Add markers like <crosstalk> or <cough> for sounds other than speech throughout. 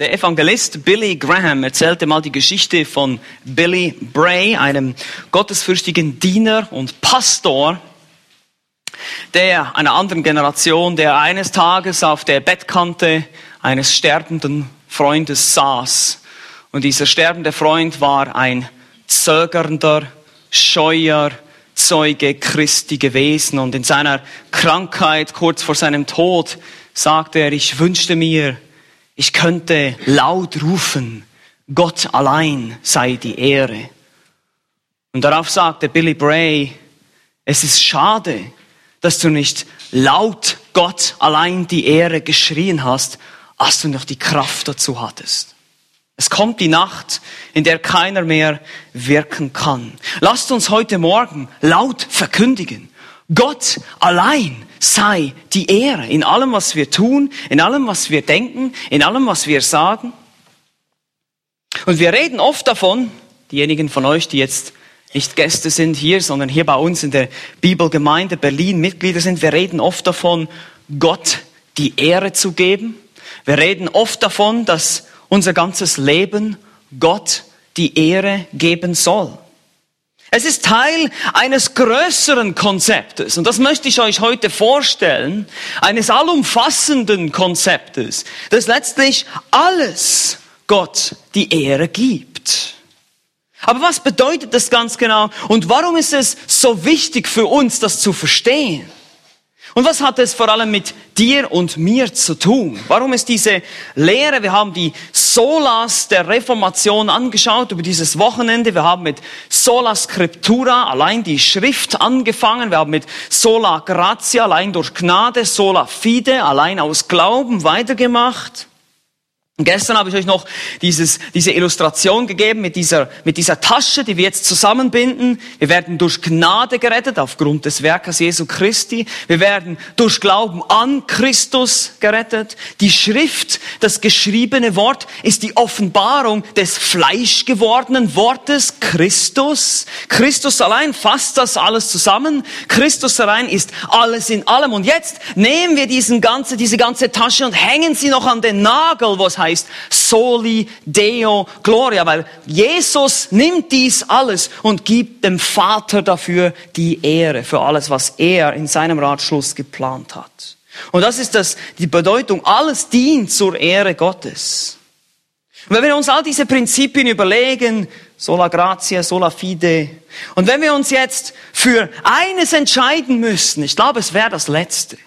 Der Evangelist Billy Graham erzählte mal die Geschichte von Billy Bray, einem gottesfürchtigen Diener und Pastor, der einer anderen Generation, der eines Tages auf der Bettkante eines sterbenden Freundes saß. Und dieser sterbende Freund war ein zögernder, scheuer Zeuge Christi gewesen. Und in seiner Krankheit, kurz vor seinem Tod, sagte er, ich wünschte mir, ich könnte laut rufen, Gott allein sei die Ehre. Und darauf sagte Billy Bray, es ist schade, dass du nicht laut Gott allein die Ehre geschrien hast, als du noch die Kraft dazu hattest. Es kommt die Nacht, in der keiner mehr wirken kann. Lasst uns heute Morgen laut verkündigen, Gott allein sei die Ehre in allem, was wir tun, in allem, was wir denken, in allem, was wir sagen. Und wir reden oft davon, diejenigen von euch, die jetzt nicht Gäste sind hier, sondern hier bei uns in der Bibelgemeinde Berlin Mitglieder sind, wir reden oft davon, Gott die Ehre zu geben. Wir reden oft davon, dass unser ganzes Leben Gott die Ehre geben soll. Es ist Teil eines größeren Konzeptes und das möchte ich euch heute vorstellen, eines allumfassenden Konzeptes, das letztlich alles Gott die Ehre gibt. Aber was bedeutet das ganz genau und warum ist es so wichtig für uns, das zu verstehen? Und was hat es vor allem mit dir und mir zu tun? Warum ist diese Lehre, wir haben die Solas der Reformation angeschaut über dieses Wochenende, wir haben mit Sola Scriptura, allein die Schrift angefangen, wir haben mit Sola Gratia, allein durch Gnade, Sola Fide, allein aus Glauben weitergemacht. Und gestern habe ich euch noch dieses, diese Illustration gegeben mit dieser, mit dieser Tasche, die wir jetzt zusammenbinden. Wir werden durch Gnade gerettet aufgrund des Werkes Jesu Christi. Wir werden durch Glauben an Christus gerettet. Die Schrift, das geschriebene Wort, ist die Offenbarung des fleischgewordenen Wortes Christus. Christus allein fasst das alles zusammen. Christus allein ist alles in allem. Und jetzt nehmen wir diesen ganze, diese ganze Tasche und hängen sie noch an den Nagel, was heißt, heißt Soli Deo Gloria, weil Jesus nimmt dies alles und gibt dem Vater dafür die Ehre, für alles, was er in seinem Ratschluss geplant hat. Und das ist das, die Bedeutung, alles dient zur Ehre Gottes. Und wenn wir uns all diese Prinzipien überlegen, sola gratia, sola fide, und wenn wir uns jetzt für eines entscheiden müssen, ich glaube, es wäre das letzte.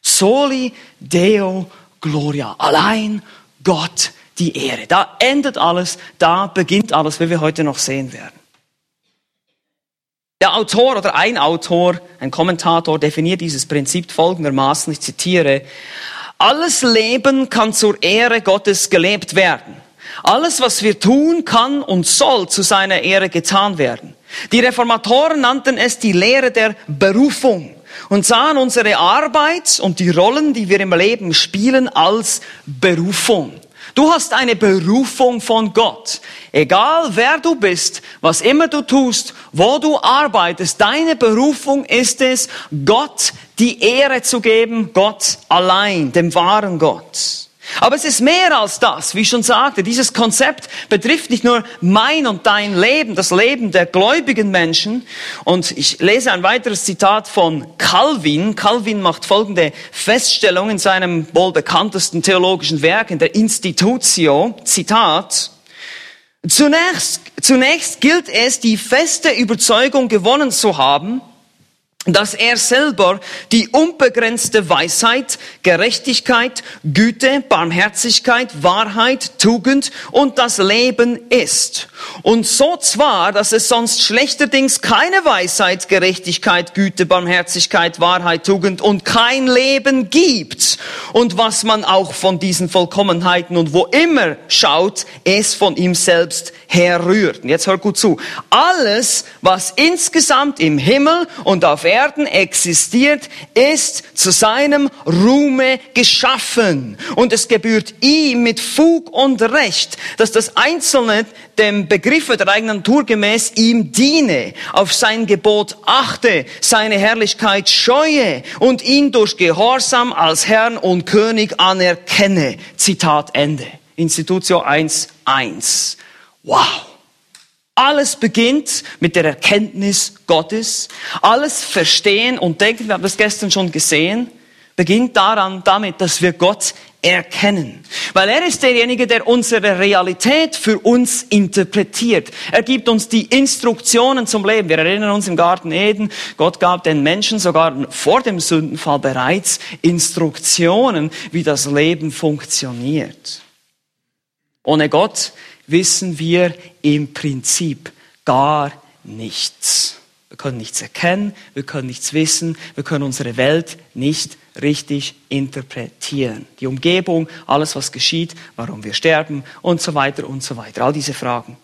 Soli Deo Gloria. Allein Gott die Ehre. Da endet alles, da beginnt alles, wie wir heute noch sehen werden. Der Autor oder ein Autor, ein Kommentator definiert dieses Prinzip folgendermaßen, ich zitiere, alles Leben kann zur Ehre Gottes gelebt werden. Alles, was wir tun, kann und soll zu seiner Ehre getan werden. Die Reformatoren nannten es die Lehre der Berufung und sahen unsere Arbeit und die Rollen, die wir im Leben spielen, als Berufung. Du hast eine Berufung von Gott. Egal wer du bist, was immer du tust, wo du arbeitest, deine Berufung ist es, Gott die Ehre zu geben, Gott allein, dem wahren Gott. Aber es ist mehr als das, wie ich schon sagte. Dieses Konzept betrifft nicht nur mein und dein Leben, das Leben der gläubigen Menschen. Und ich lese ein weiteres Zitat von Calvin. Calvin macht folgende Feststellung in seinem wohl bekanntesten theologischen Werk, in der Institutio. Zitat. Zunächst, zunächst gilt es, die feste Überzeugung gewonnen zu haben, dass er selber die unbegrenzte Weisheit, Gerechtigkeit, Güte, Barmherzigkeit, Wahrheit, Tugend und das Leben ist. Und so zwar, dass es sonst schlechterdings keine Weisheit, Gerechtigkeit, Güte, Barmherzigkeit, Wahrheit, Tugend und kein Leben gibt. Und was man auch von diesen Vollkommenheiten und wo immer schaut, es von ihm selbst herrührt. Und jetzt hört gut zu. Alles, was insgesamt im Himmel und auf Erden existiert, ist zu seinem Ruhme geschaffen. Und es gebührt ihm mit Fug und Recht, dass das Einzelne dem Begriffe der eigenen Natur gemäß ihm diene, auf sein Gebot achte, seine Herrlichkeit scheue und ihn durch Gehorsam als Herrn und König anerkenne. Zitat Ende. Institutio 1.1. Wow! Alles beginnt mit der Erkenntnis Gottes. Alles verstehen und denken, wir haben das gestern schon gesehen, beginnt daran, damit, dass wir Gott erkennen. Weil er ist derjenige, der unsere Realität für uns interpretiert. Er gibt uns die Instruktionen zum Leben. Wir erinnern uns im Garten Eden, Gott gab den Menschen sogar vor dem Sündenfall bereits Instruktionen, wie das Leben funktioniert. Ohne Gott wissen wir im Prinzip gar nichts. Wir können nichts erkennen, wir können nichts wissen, wir können unsere Welt nicht richtig interpretieren. Die Umgebung, alles was geschieht, warum wir sterben und so weiter und so weiter. All diese Fragen.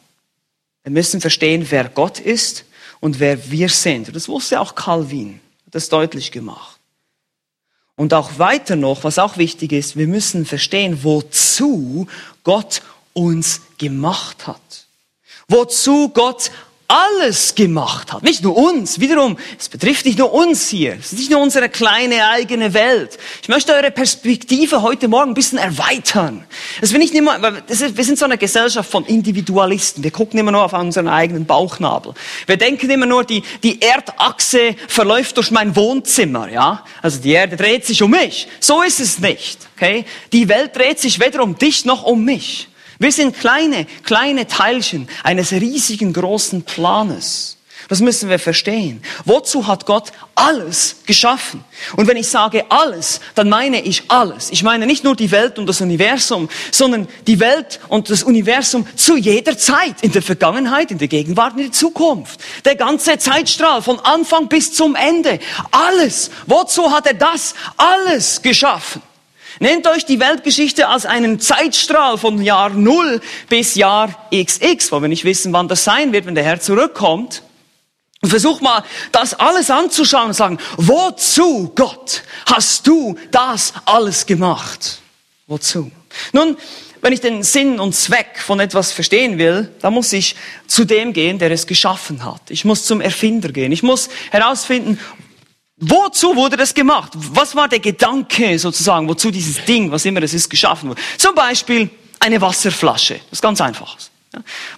Wir müssen verstehen, wer Gott ist und wer wir sind. Das wusste auch Calvin, hat das deutlich gemacht. Und auch weiter noch, was auch wichtig ist, wir müssen verstehen, wozu Gott uns gemacht hat. Wozu Gott alles gemacht hat. Nicht nur uns. Wiederum, es betrifft nicht nur uns hier. Es ist nicht nur unsere kleine eigene Welt. Ich möchte eure Perspektive heute Morgen ein bisschen erweitern. Es wir, nicht immer, wir sind so eine Gesellschaft von Individualisten. Wir gucken immer nur auf unseren eigenen Bauchnabel. Wir denken immer nur, die, die Erdachse verläuft durch mein Wohnzimmer, ja. Also die Erde dreht sich um mich. So ist es nicht, okay? Die Welt dreht sich weder um dich noch um mich. Wir sind kleine, kleine Teilchen eines riesigen großen Planes. Das müssen wir verstehen. Wozu hat Gott alles geschaffen? Und wenn ich sage alles, dann meine ich alles. Ich meine nicht nur die Welt und das Universum, sondern die Welt und das Universum zu jeder Zeit. In der Vergangenheit, in der Gegenwart, in der Zukunft. Der ganze Zeitstrahl von Anfang bis zum Ende. Alles. Wozu hat er das alles geschaffen? Nehmt euch die Weltgeschichte als einen Zeitstrahl von Jahr Null bis Jahr XX, wo wir nicht wissen, wann das sein wird, wenn der Herr zurückkommt. Und versuch mal, das alles anzuschauen und sagen, wozu, Gott, hast du das alles gemacht? Wozu? Nun, wenn ich den Sinn und Zweck von etwas verstehen will, dann muss ich zu dem gehen, der es geschaffen hat. Ich muss zum Erfinder gehen. Ich muss herausfinden, Wozu wurde das gemacht? Was war der Gedanke sozusagen, wozu dieses Ding, was immer es ist, geschaffen wurde? Zum Beispiel eine Wasserflasche. Das ist ganz einfach.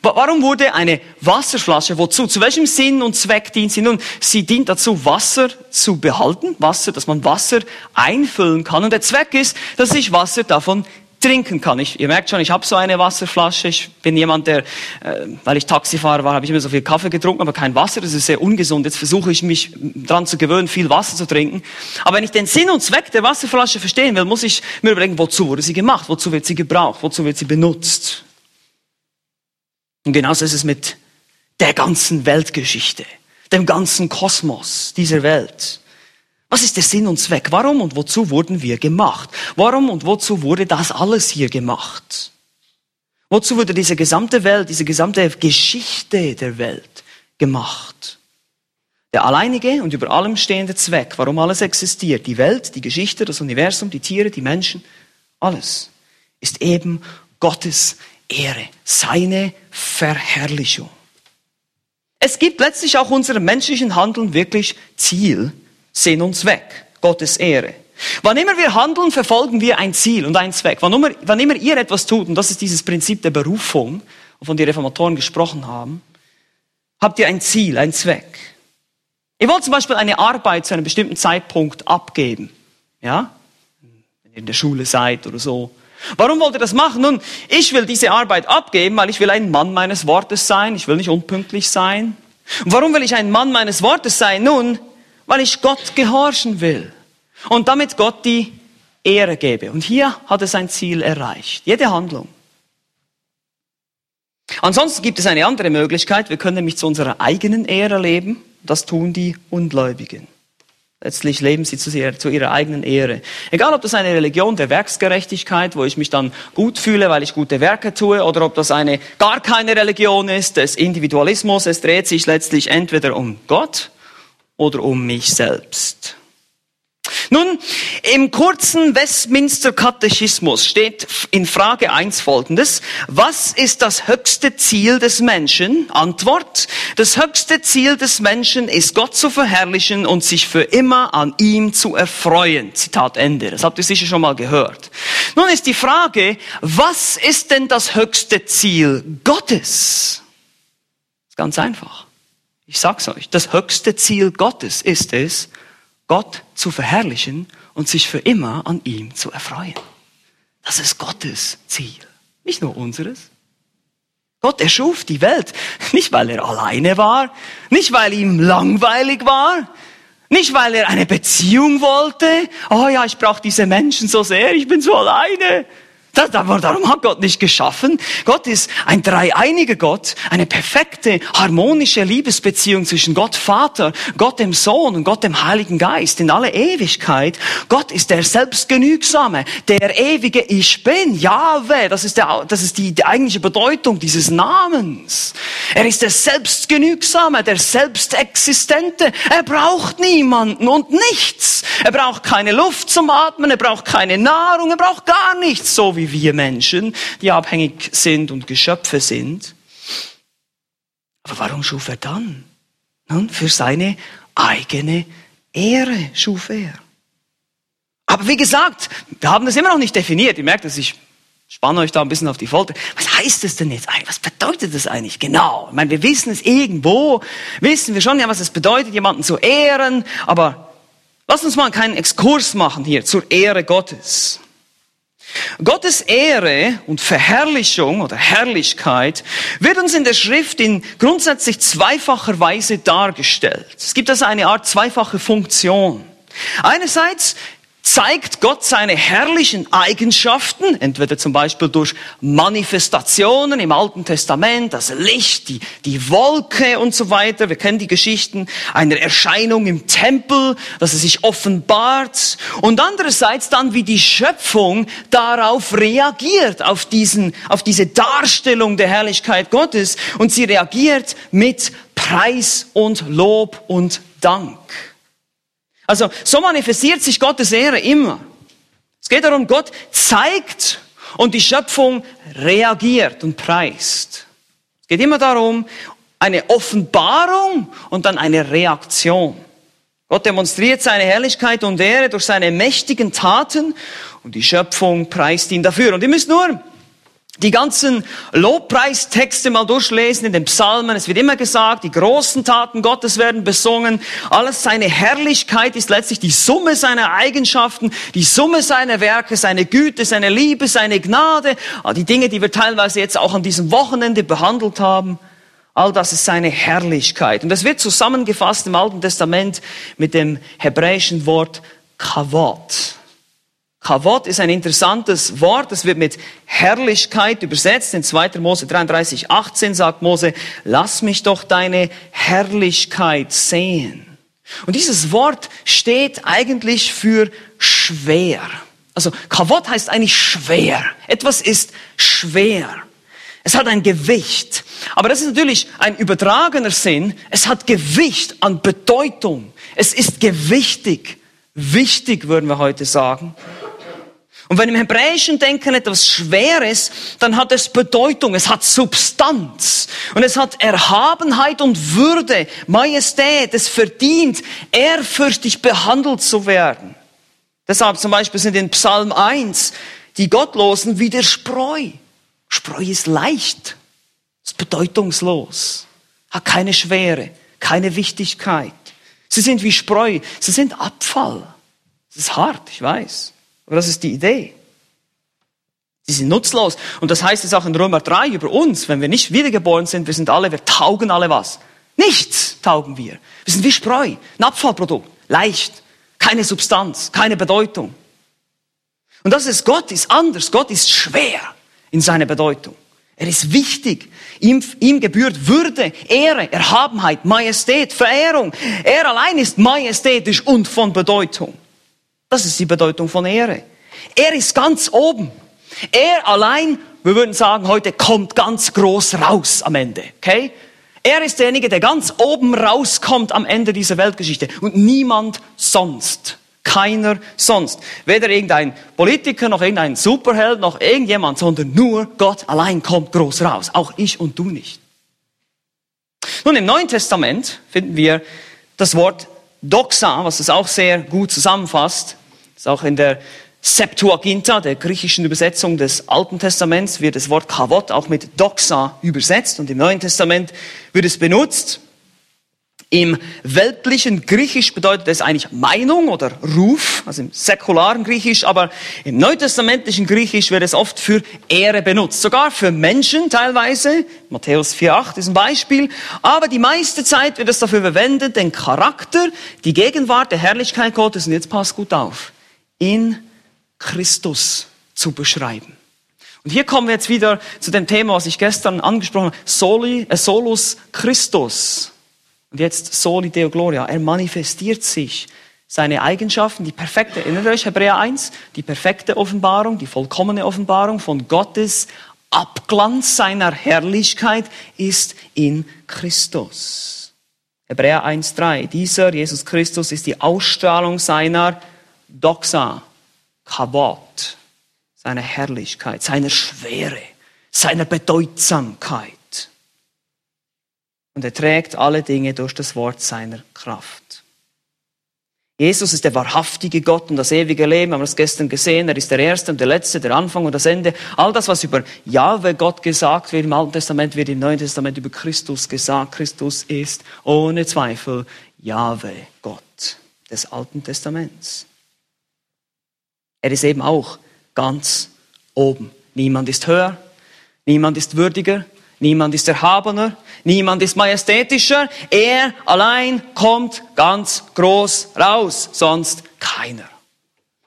Warum wurde eine Wasserflasche, wozu? Zu welchem Sinn und Zweck dient sie? Nun, sie dient dazu, Wasser zu behalten, Wasser, dass man Wasser einfüllen kann. Und der Zweck ist, dass ich Wasser davon trinken kann. Ich, ihr merkt schon, ich habe so eine Wasserflasche. Ich bin jemand, der, äh, weil ich Taxifahrer war, habe ich immer so viel Kaffee getrunken, aber kein Wasser. Das ist sehr ungesund. Jetzt versuche ich mich daran zu gewöhnen, viel Wasser zu trinken. Aber wenn ich den Sinn und Zweck der Wasserflasche verstehen will, muss ich mir überlegen, wozu wurde sie gemacht? Wozu wird sie gebraucht? Wozu wird sie benutzt? Und genauso ist es mit der ganzen Weltgeschichte, dem ganzen Kosmos dieser Welt. Was ist der Sinn und Zweck? Warum und wozu wurden wir gemacht? Warum und wozu wurde das alles hier gemacht? Wozu wurde diese gesamte Welt, diese gesamte Geschichte der Welt gemacht? Der alleinige und über allem stehende Zweck, warum alles existiert, die Welt, die Geschichte, das Universum, die Tiere, die Menschen, alles, ist eben Gottes Ehre, seine Verherrlichung. Es gibt letztlich auch unserem menschlichen Handeln wirklich Ziel Sinn und Zweck, Gottes Ehre. Wann immer wir handeln, verfolgen wir ein Ziel und einen Zweck. Wann immer, wann immer ihr etwas tut, und das ist dieses Prinzip der Berufung, wovon die Reformatoren gesprochen haben, habt ihr ein Ziel, einen Zweck. Ihr wollt zum Beispiel eine Arbeit zu einem bestimmten Zeitpunkt abgeben. Ja? Wenn ihr in der Schule seid oder so. Warum wollt ihr das machen? Nun, ich will diese Arbeit abgeben, weil ich will ein Mann meines Wortes sein. Ich will nicht unpünktlich sein. Und warum will ich ein Mann meines Wortes sein? Nun, weil ich Gott gehorchen will und damit Gott die Ehre gebe. Und hier hat er sein Ziel erreicht. Jede Handlung. Ansonsten gibt es eine andere Möglichkeit. Wir können nämlich zu unserer eigenen Ehre leben. Das tun die Ungläubigen. Letztlich leben sie zu ihrer, zu ihrer, eigenen Ehre. Egal, ob das eine Religion der Werksgerechtigkeit, wo ich mich dann gut fühle, weil ich gute Werke tue, oder ob das eine gar keine Religion ist, des Individualismus. Es dreht sich letztlich entweder um Gott oder um mich selbst. Nun, im kurzen Westminster Katechismus steht in Frage 1 folgendes. Was ist das höchste Ziel des Menschen? Antwort. Das höchste Ziel des Menschen ist Gott zu verherrlichen und sich für immer an ihm zu erfreuen. Zitat Ende. Das habt ihr sicher schon mal gehört. Nun ist die Frage, was ist denn das höchste Ziel Gottes? Ganz einfach. Ich sag's euch. Das höchste Ziel Gottes ist es, Gott zu verherrlichen und sich für immer an ihm zu erfreuen. Das ist Gottes Ziel, nicht nur unseres. Gott erschuf die Welt, nicht weil er alleine war, nicht weil ihm langweilig war, nicht weil er eine Beziehung wollte. Oh ja, ich brauche diese Menschen so sehr, ich bin so alleine. Darum hat Gott nicht geschaffen. Gott ist ein dreieiniger Gott, eine perfekte, harmonische Liebesbeziehung zwischen Gott Vater, Gott dem Sohn und Gott dem Heiligen Geist in alle Ewigkeit. Gott ist der Selbstgenügsame, der ewige Ich bin, Jahwe. Das ist, der, das ist die, die eigentliche Bedeutung dieses Namens. Er ist der Selbstgenügsame, der Selbstexistente. Er braucht niemanden und nichts. Er braucht keine Luft zum Atmen, er braucht keine Nahrung, er braucht gar nichts, so wie wie wir Menschen, die abhängig sind und Geschöpfe sind. Aber warum schuf er dann? Nun, für seine eigene Ehre schuf er. Aber wie gesagt, wir haben das immer noch nicht definiert. Ihr merkt, dass ich spanne euch da ein bisschen auf die Folter. Was heißt das denn jetzt eigentlich? Was bedeutet das eigentlich genau? Ich meine, wir wissen es irgendwo, wissen wir schon ja, was es bedeutet, jemanden zu ehren, aber lasst uns mal keinen Exkurs machen hier zur Ehre Gottes. Gottes Ehre und Verherrlichung oder Herrlichkeit wird uns in der Schrift in grundsätzlich zweifacher Weise dargestellt. Es gibt also eine Art zweifache Funktion. Einerseits zeigt Gott seine herrlichen Eigenschaften, entweder zum Beispiel durch Manifestationen im Alten Testament, das Licht, die, die Wolke und so weiter. Wir kennen die Geschichten einer Erscheinung im Tempel, dass es sich offenbart. Und andererseits dann, wie die Schöpfung darauf reagiert, auf diesen, auf diese Darstellung der Herrlichkeit Gottes. Und sie reagiert mit Preis und Lob und Dank. Also so manifestiert sich Gottes Ehre immer. Es geht darum, Gott zeigt und die Schöpfung reagiert und preist. Es geht immer darum, eine Offenbarung und dann eine Reaktion. Gott demonstriert seine Herrlichkeit und Ehre durch seine mächtigen Taten und die Schöpfung preist ihn dafür. Und ihr müsst nur die ganzen Lobpreistexte mal durchlesen in den Psalmen. Es wird immer gesagt, die großen Taten Gottes werden besungen. Alles seine Herrlichkeit ist letztlich die Summe seiner Eigenschaften, die Summe seiner Werke, seine Güte, seine Liebe, seine Gnade. Die Dinge, die wir teilweise jetzt auch an diesem Wochenende behandelt haben. All das ist seine Herrlichkeit. Und das wird zusammengefasst im Alten Testament mit dem hebräischen Wort Kavod. Kavod ist ein interessantes Wort, es wird mit Herrlichkeit übersetzt. In 2. Mose 33, 18 sagt Mose, lass mich doch deine Herrlichkeit sehen. Und dieses Wort steht eigentlich für schwer. Also Kavod heißt eigentlich schwer. Etwas ist schwer. Es hat ein Gewicht. Aber das ist natürlich ein übertragener Sinn. Es hat Gewicht an Bedeutung. Es ist gewichtig. Wichtig, würden wir heute sagen. Und wenn im hebräischen Denken etwas schwer ist, dann hat es Bedeutung, es hat Substanz und es hat Erhabenheit und Würde, Majestät, es verdient, ehrfürchtig behandelt zu werden. Deshalb zum Beispiel sind in Psalm 1 die Gottlosen wie der Spreu. Spreu ist leicht, ist bedeutungslos, hat keine Schwere, keine Wichtigkeit. Sie sind wie Spreu, sie sind Abfall. Es ist hart, ich weiß. Aber das ist die Idee. Sie sind nutzlos. Und das heißt es auch in Römer 3 über uns, wenn wir nicht wiedergeboren sind, wir sind alle, wir taugen alle was. Nichts taugen wir. Wir sind wie Spreu, ein Abfallprodukt, leicht, keine Substanz, keine Bedeutung. Und das ist Gott, ist anders. Gott ist schwer in seiner Bedeutung. Er ist wichtig. Ihm, ihm gebührt Würde, Ehre, Erhabenheit, Majestät, Verehrung. Er allein ist majestätisch und von Bedeutung. Das ist die Bedeutung von Ehre. Er ist ganz oben. Er allein, wir würden sagen, heute kommt ganz groß raus am Ende. Okay? Er ist derjenige, der ganz oben rauskommt am Ende dieser Weltgeschichte und niemand sonst. Keiner sonst. Weder irgendein Politiker, noch irgendein Superheld, noch irgendjemand, sondern nur Gott allein kommt groß raus. Auch ich und du nicht. Nun, im Neuen Testament finden wir das Wort Doxa, was es auch sehr gut zusammenfasst. Ist auch in der Septuaginta, der griechischen Übersetzung des Alten Testaments, wird das Wort Kavot auch mit Doxa übersetzt und im Neuen Testament wird es benutzt. Im weltlichen Griechisch bedeutet es eigentlich Meinung oder Ruf, also im säkularen Griechisch, aber im neutestamentlichen Griechisch wird es oft für Ehre benutzt, sogar für Menschen teilweise. Matthäus 4,8 ist ein Beispiel. Aber die meiste Zeit wird es dafür verwendet, den Charakter, die Gegenwart der Herrlichkeit Gottes, und jetzt passt gut auf, in Christus zu beschreiben. Und hier kommen wir jetzt wieder zu dem Thema, was ich gestern angesprochen habe, Soli, äh, Solus Christus. Und jetzt Soli Deo Gloria. Er manifestiert sich seine Eigenschaften, die perfekte, erinnert euch Hebräer 1, die perfekte Offenbarung, die vollkommene Offenbarung von Gottes Abglanz seiner Herrlichkeit ist in Christus. Hebräer 1,3. Dieser Jesus Christus ist die Ausstrahlung seiner Doxa, Kabot, seiner Herrlichkeit, seiner Schwere, seiner Bedeutsamkeit. Und er trägt alle Dinge durch das Wort seiner Kraft. Jesus ist der wahrhaftige Gott und das ewige Leben, haben wir das gestern gesehen. Er ist der Erste und der Letzte, der Anfang und das Ende. All das, was über Jahwe Gott gesagt wird im Alten Testament, wird im Neuen Testament über Christus gesagt. Christus ist ohne Zweifel Jahwe Gott des Alten Testaments. Er ist eben auch ganz oben. Niemand ist höher, niemand ist würdiger, niemand ist erhabener, niemand ist majestätischer. Er allein kommt ganz groß raus, sonst keiner.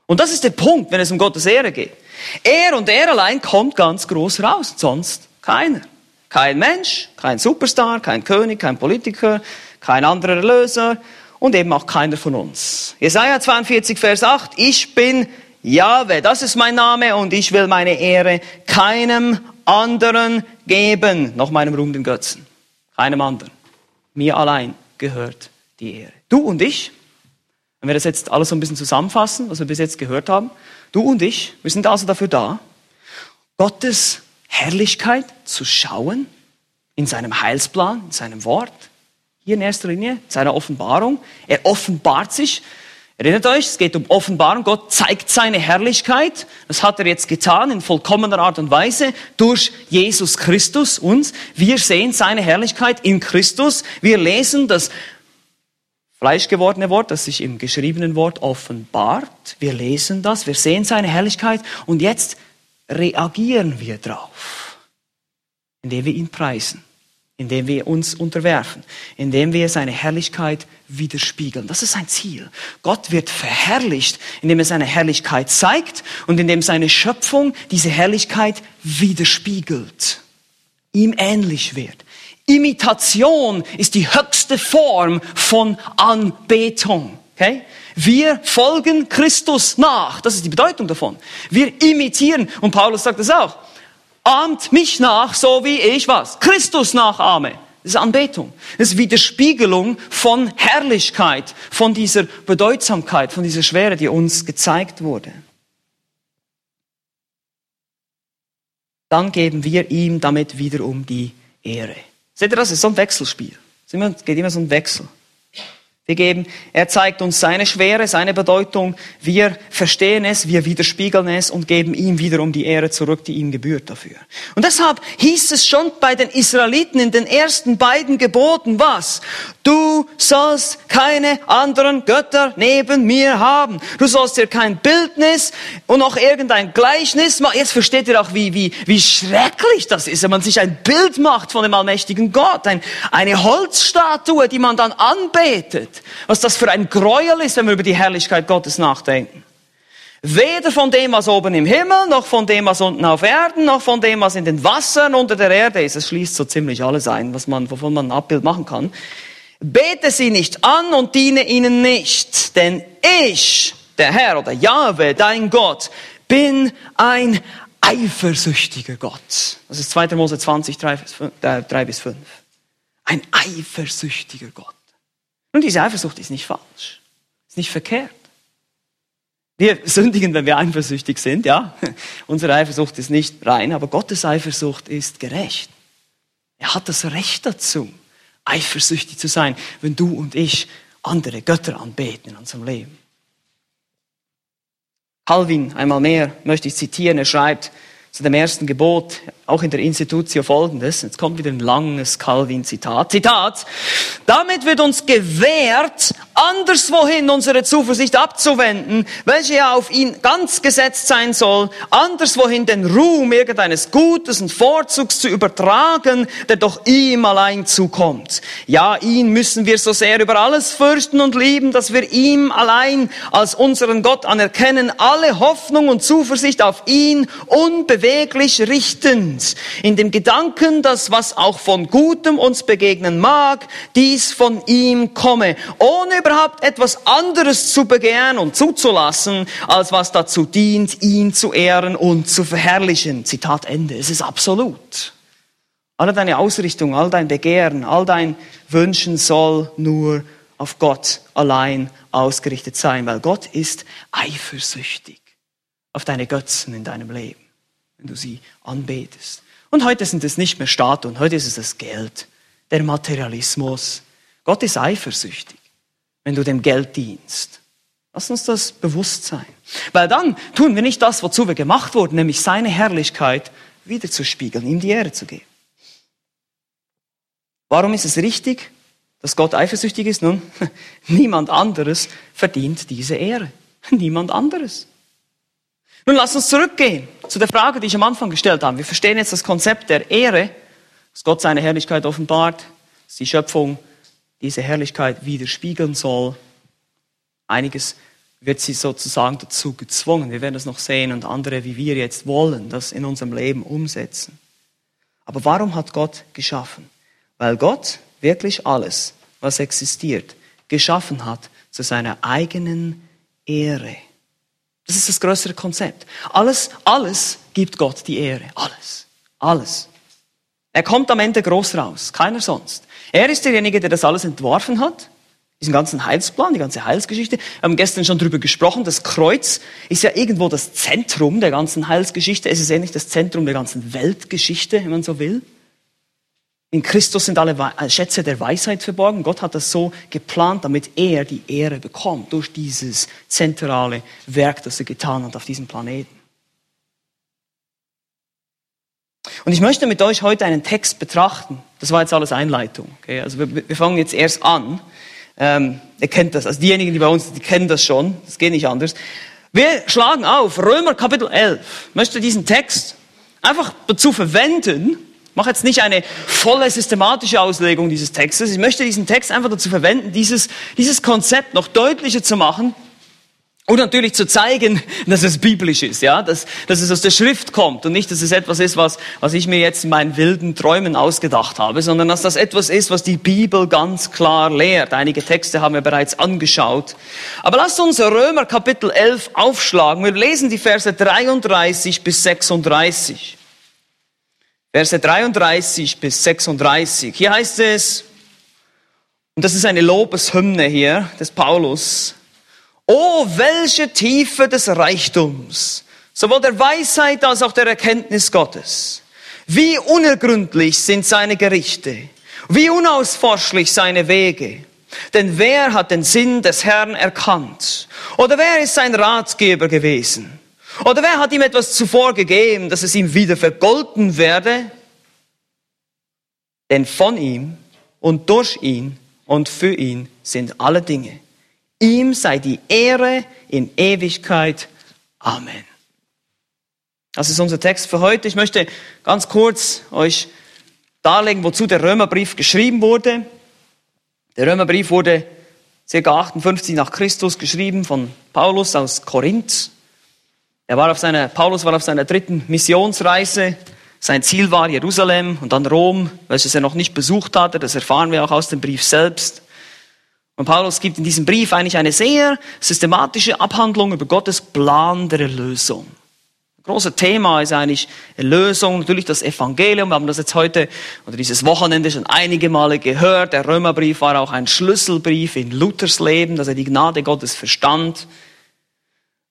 Und das ist der Punkt, wenn es um Gottes Ehre geht. Er und er allein kommt ganz groß raus, sonst keiner. Kein Mensch, kein Superstar, kein König, kein Politiker, kein anderer Erlöser und eben auch keiner von uns. Jesaja 42, Vers 8, ich bin Jahwe, das ist mein Name und ich will meine Ehre keinem anderen geben, noch meinem Ruhm den Götzen. Keinem anderen. Mir allein gehört die Ehre. Du und ich, wenn wir das jetzt alles so ein bisschen zusammenfassen, was wir bis jetzt gehört haben, du und ich, wir sind also dafür da, Gottes Herrlichkeit zu schauen in seinem Heilsplan, in seinem Wort, hier in erster Linie, in seiner Offenbarung. Er offenbart sich Erinnert euch, es geht um Offenbarung. Gott zeigt seine Herrlichkeit. Das hat er jetzt getan in vollkommener Art und Weise durch Jesus Christus uns. Wir sehen seine Herrlichkeit in Christus. Wir lesen das fleischgewordene Wort, das sich im geschriebenen Wort offenbart. Wir lesen das, wir sehen seine Herrlichkeit und jetzt reagieren wir drauf, indem wir ihn preisen indem wir uns unterwerfen, indem wir seine Herrlichkeit widerspiegeln. Das ist sein Ziel. Gott wird verherrlicht, indem er seine Herrlichkeit zeigt und indem seine Schöpfung diese Herrlichkeit widerspiegelt, ihm ähnlich wird. Imitation ist die höchste Form von Anbetung. Okay? Wir folgen Christus nach. Das ist die Bedeutung davon. Wir imitieren. Und Paulus sagt das auch ahmt mich nach, so wie ich was? Christus nachahme. Das ist Anbetung. Das ist Widerspiegelung von Herrlichkeit, von dieser Bedeutsamkeit, von dieser Schwere, die uns gezeigt wurde. Dann geben wir ihm damit wiederum die Ehre. Seht ihr das? ist so ein Wechselspiel. Es geht immer so ein Wechsel. Wir geben, er zeigt uns seine Schwere, seine Bedeutung. Wir verstehen es, wir widerspiegeln es und geben ihm wiederum die Ehre zurück, die ihm gebührt dafür. Und deshalb hieß es schon bei den Israeliten in den ersten beiden Geboten was? Du sollst keine anderen Götter neben mir haben. Du sollst dir kein Bildnis und auch irgendein Gleichnis machen. Jetzt versteht ihr auch, wie, wie, wie schrecklich das ist, wenn man sich ein Bild macht von dem allmächtigen Gott. Ein, eine Holzstatue, die man dann anbetet was das für ein Gräuel ist, wenn wir über die Herrlichkeit Gottes nachdenken. Weder von dem, was oben im Himmel, noch von dem, was unten auf Erden, noch von dem, was in den Wassern unter der Erde ist. Es schließt so ziemlich alles ein, was man, wovon man ein Abbild machen kann. Bete sie nicht an und diene ihnen nicht, denn ich, der Herr oder Jahwe, dein Gott, bin ein eifersüchtiger Gott. Das ist 2. Mose 20, 3 bis 5. Ein eifersüchtiger Gott. Und diese Eifersucht ist nicht falsch, ist nicht verkehrt. Wir sündigen, wenn wir eifersüchtig sind, ja. <laughs> Unsere Eifersucht ist nicht rein, aber Gottes Eifersucht ist gerecht. Er hat das Recht dazu, eifersüchtig zu sein, wenn du und ich andere Götter anbeten in unserem Leben. Calvin einmal mehr möchte ich zitieren. Er schreibt zu dem ersten Gebot, auch in der Institutio folgendes. Jetzt kommt wieder ein langes Calvin-Zitat. Zitat. Damit wird uns gewährt, anderswohin unsere Zuversicht abzuwenden, welche ja auf ihn ganz gesetzt sein soll, anderswohin den Ruhm irgendeines Gutes und Vorzugs zu übertragen, der doch ihm allein zukommt. Ja, ihn müssen wir so sehr über alles fürchten und lieben, dass wir ihm allein als unseren Gott anerkennen, alle Hoffnung und Zuversicht auf ihn unbeweglich richten uns, in dem Gedanken, dass was auch von Gutem uns begegnen mag, dies von ihm komme, ohne überhaupt etwas anderes zu begehren und zuzulassen, als was dazu dient, ihn zu ehren und zu verherrlichen. Zitat Ende. Es ist absolut. Alle deine Ausrichtung, all dein Begehren, all dein Wünschen soll nur auf Gott allein ausgerichtet sein, weil Gott ist eifersüchtig auf deine Götzen in deinem Leben wenn du sie anbetest. Und heute sind es nicht mehr Statuen, heute ist es das Geld, der Materialismus. Gott ist eifersüchtig, wenn du dem Geld dienst. Lass uns das bewusst sein. Weil dann tun wir nicht das, wozu wir gemacht wurden, nämlich seine Herrlichkeit wiederzuspiegeln, ihm die Ehre zu geben. Warum ist es richtig, dass Gott eifersüchtig ist? Nun, <laughs> niemand anderes verdient diese Ehre. Niemand anderes. Nun lass uns zurückgehen zu der Frage, die ich am Anfang gestellt habe. Wir verstehen jetzt das Konzept der Ehre, dass Gott seine Herrlichkeit offenbart, dass die Schöpfung diese Herrlichkeit widerspiegeln soll. Einiges wird sie sozusagen dazu gezwungen. Wir werden das noch sehen und andere, wie wir jetzt wollen, das in unserem Leben umsetzen. Aber warum hat Gott geschaffen? Weil Gott wirklich alles, was existiert, geschaffen hat zu seiner eigenen Ehre. Das ist das größere Konzept. Alles, alles gibt Gott die Ehre. Alles. Alles. Er kommt am Ende groß raus. Keiner sonst. Er ist derjenige, der das alles entworfen hat. Diesen ganzen Heilsplan, die ganze Heilsgeschichte. Wir haben gestern schon drüber gesprochen. Das Kreuz ist ja irgendwo das Zentrum der ganzen Heilsgeschichte. Es ist ähnlich das Zentrum der ganzen Weltgeschichte, wenn man so will. In Christus sind alle äh, Schätze der Weisheit verborgen. Gott hat das so geplant, damit er die Ehre bekommt durch dieses zentrale Werk, das er getan hat auf diesem Planeten. Und ich möchte mit euch heute einen Text betrachten. Das war jetzt alles Einleitung. Okay? Also wir, wir, fangen jetzt erst an. Ähm, ihr kennt das. Also diejenigen, die bei uns, die kennen das schon. Das geht nicht anders. Wir schlagen auf Römer Kapitel 11. Ich möchte diesen Text einfach dazu verwenden, mache jetzt nicht eine volle systematische Auslegung dieses Textes. Ich möchte diesen Text einfach dazu verwenden, dieses, dieses Konzept noch deutlicher zu machen und natürlich zu zeigen, <laughs> dass es biblisch ist, ja, dass, dass es aus der Schrift kommt und nicht, dass es etwas ist, was, was ich mir jetzt in meinen wilden Träumen ausgedacht habe, sondern dass das etwas ist, was die Bibel ganz klar lehrt. Einige Texte haben wir bereits angeschaut. Aber lasst uns Römer Kapitel 11 aufschlagen. Wir lesen die Verse 33 bis 36. Verse 33 bis 36. Hier heißt es, und das ist eine Lobeshymne hier des Paulus, Oh, welche Tiefe des Reichtums, sowohl der Weisheit als auch der Erkenntnis Gottes. Wie unergründlich sind seine Gerichte, wie unausforschlich seine Wege. Denn wer hat den Sinn des Herrn erkannt? Oder wer ist sein Ratgeber gewesen? Oder wer hat ihm etwas zuvor gegeben, dass es ihm wieder vergolten werde? Denn von ihm und durch ihn und für ihn sind alle Dinge. Ihm sei die Ehre in Ewigkeit. Amen. Das ist unser Text für heute. Ich möchte ganz kurz euch darlegen, wozu der Römerbrief geschrieben wurde. Der Römerbrief wurde ca. 58 nach Christus geschrieben von Paulus aus Korinth. Er war auf seiner, Paulus war auf seiner dritten Missionsreise. Sein Ziel war Jerusalem und dann Rom, welches er noch nicht besucht hatte. Das erfahren wir auch aus dem Brief selbst. Und Paulus gibt in diesem Brief eigentlich eine sehr systematische Abhandlung über Gottes Plan der Erlösung. Ein großes Thema ist eigentlich Erlösung, natürlich das Evangelium. Wir haben das jetzt heute oder dieses Wochenende schon einige Male gehört. Der Römerbrief war auch ein Schlüsselbrief in Luthers Leben, dass er die Gnade Gottes verstand.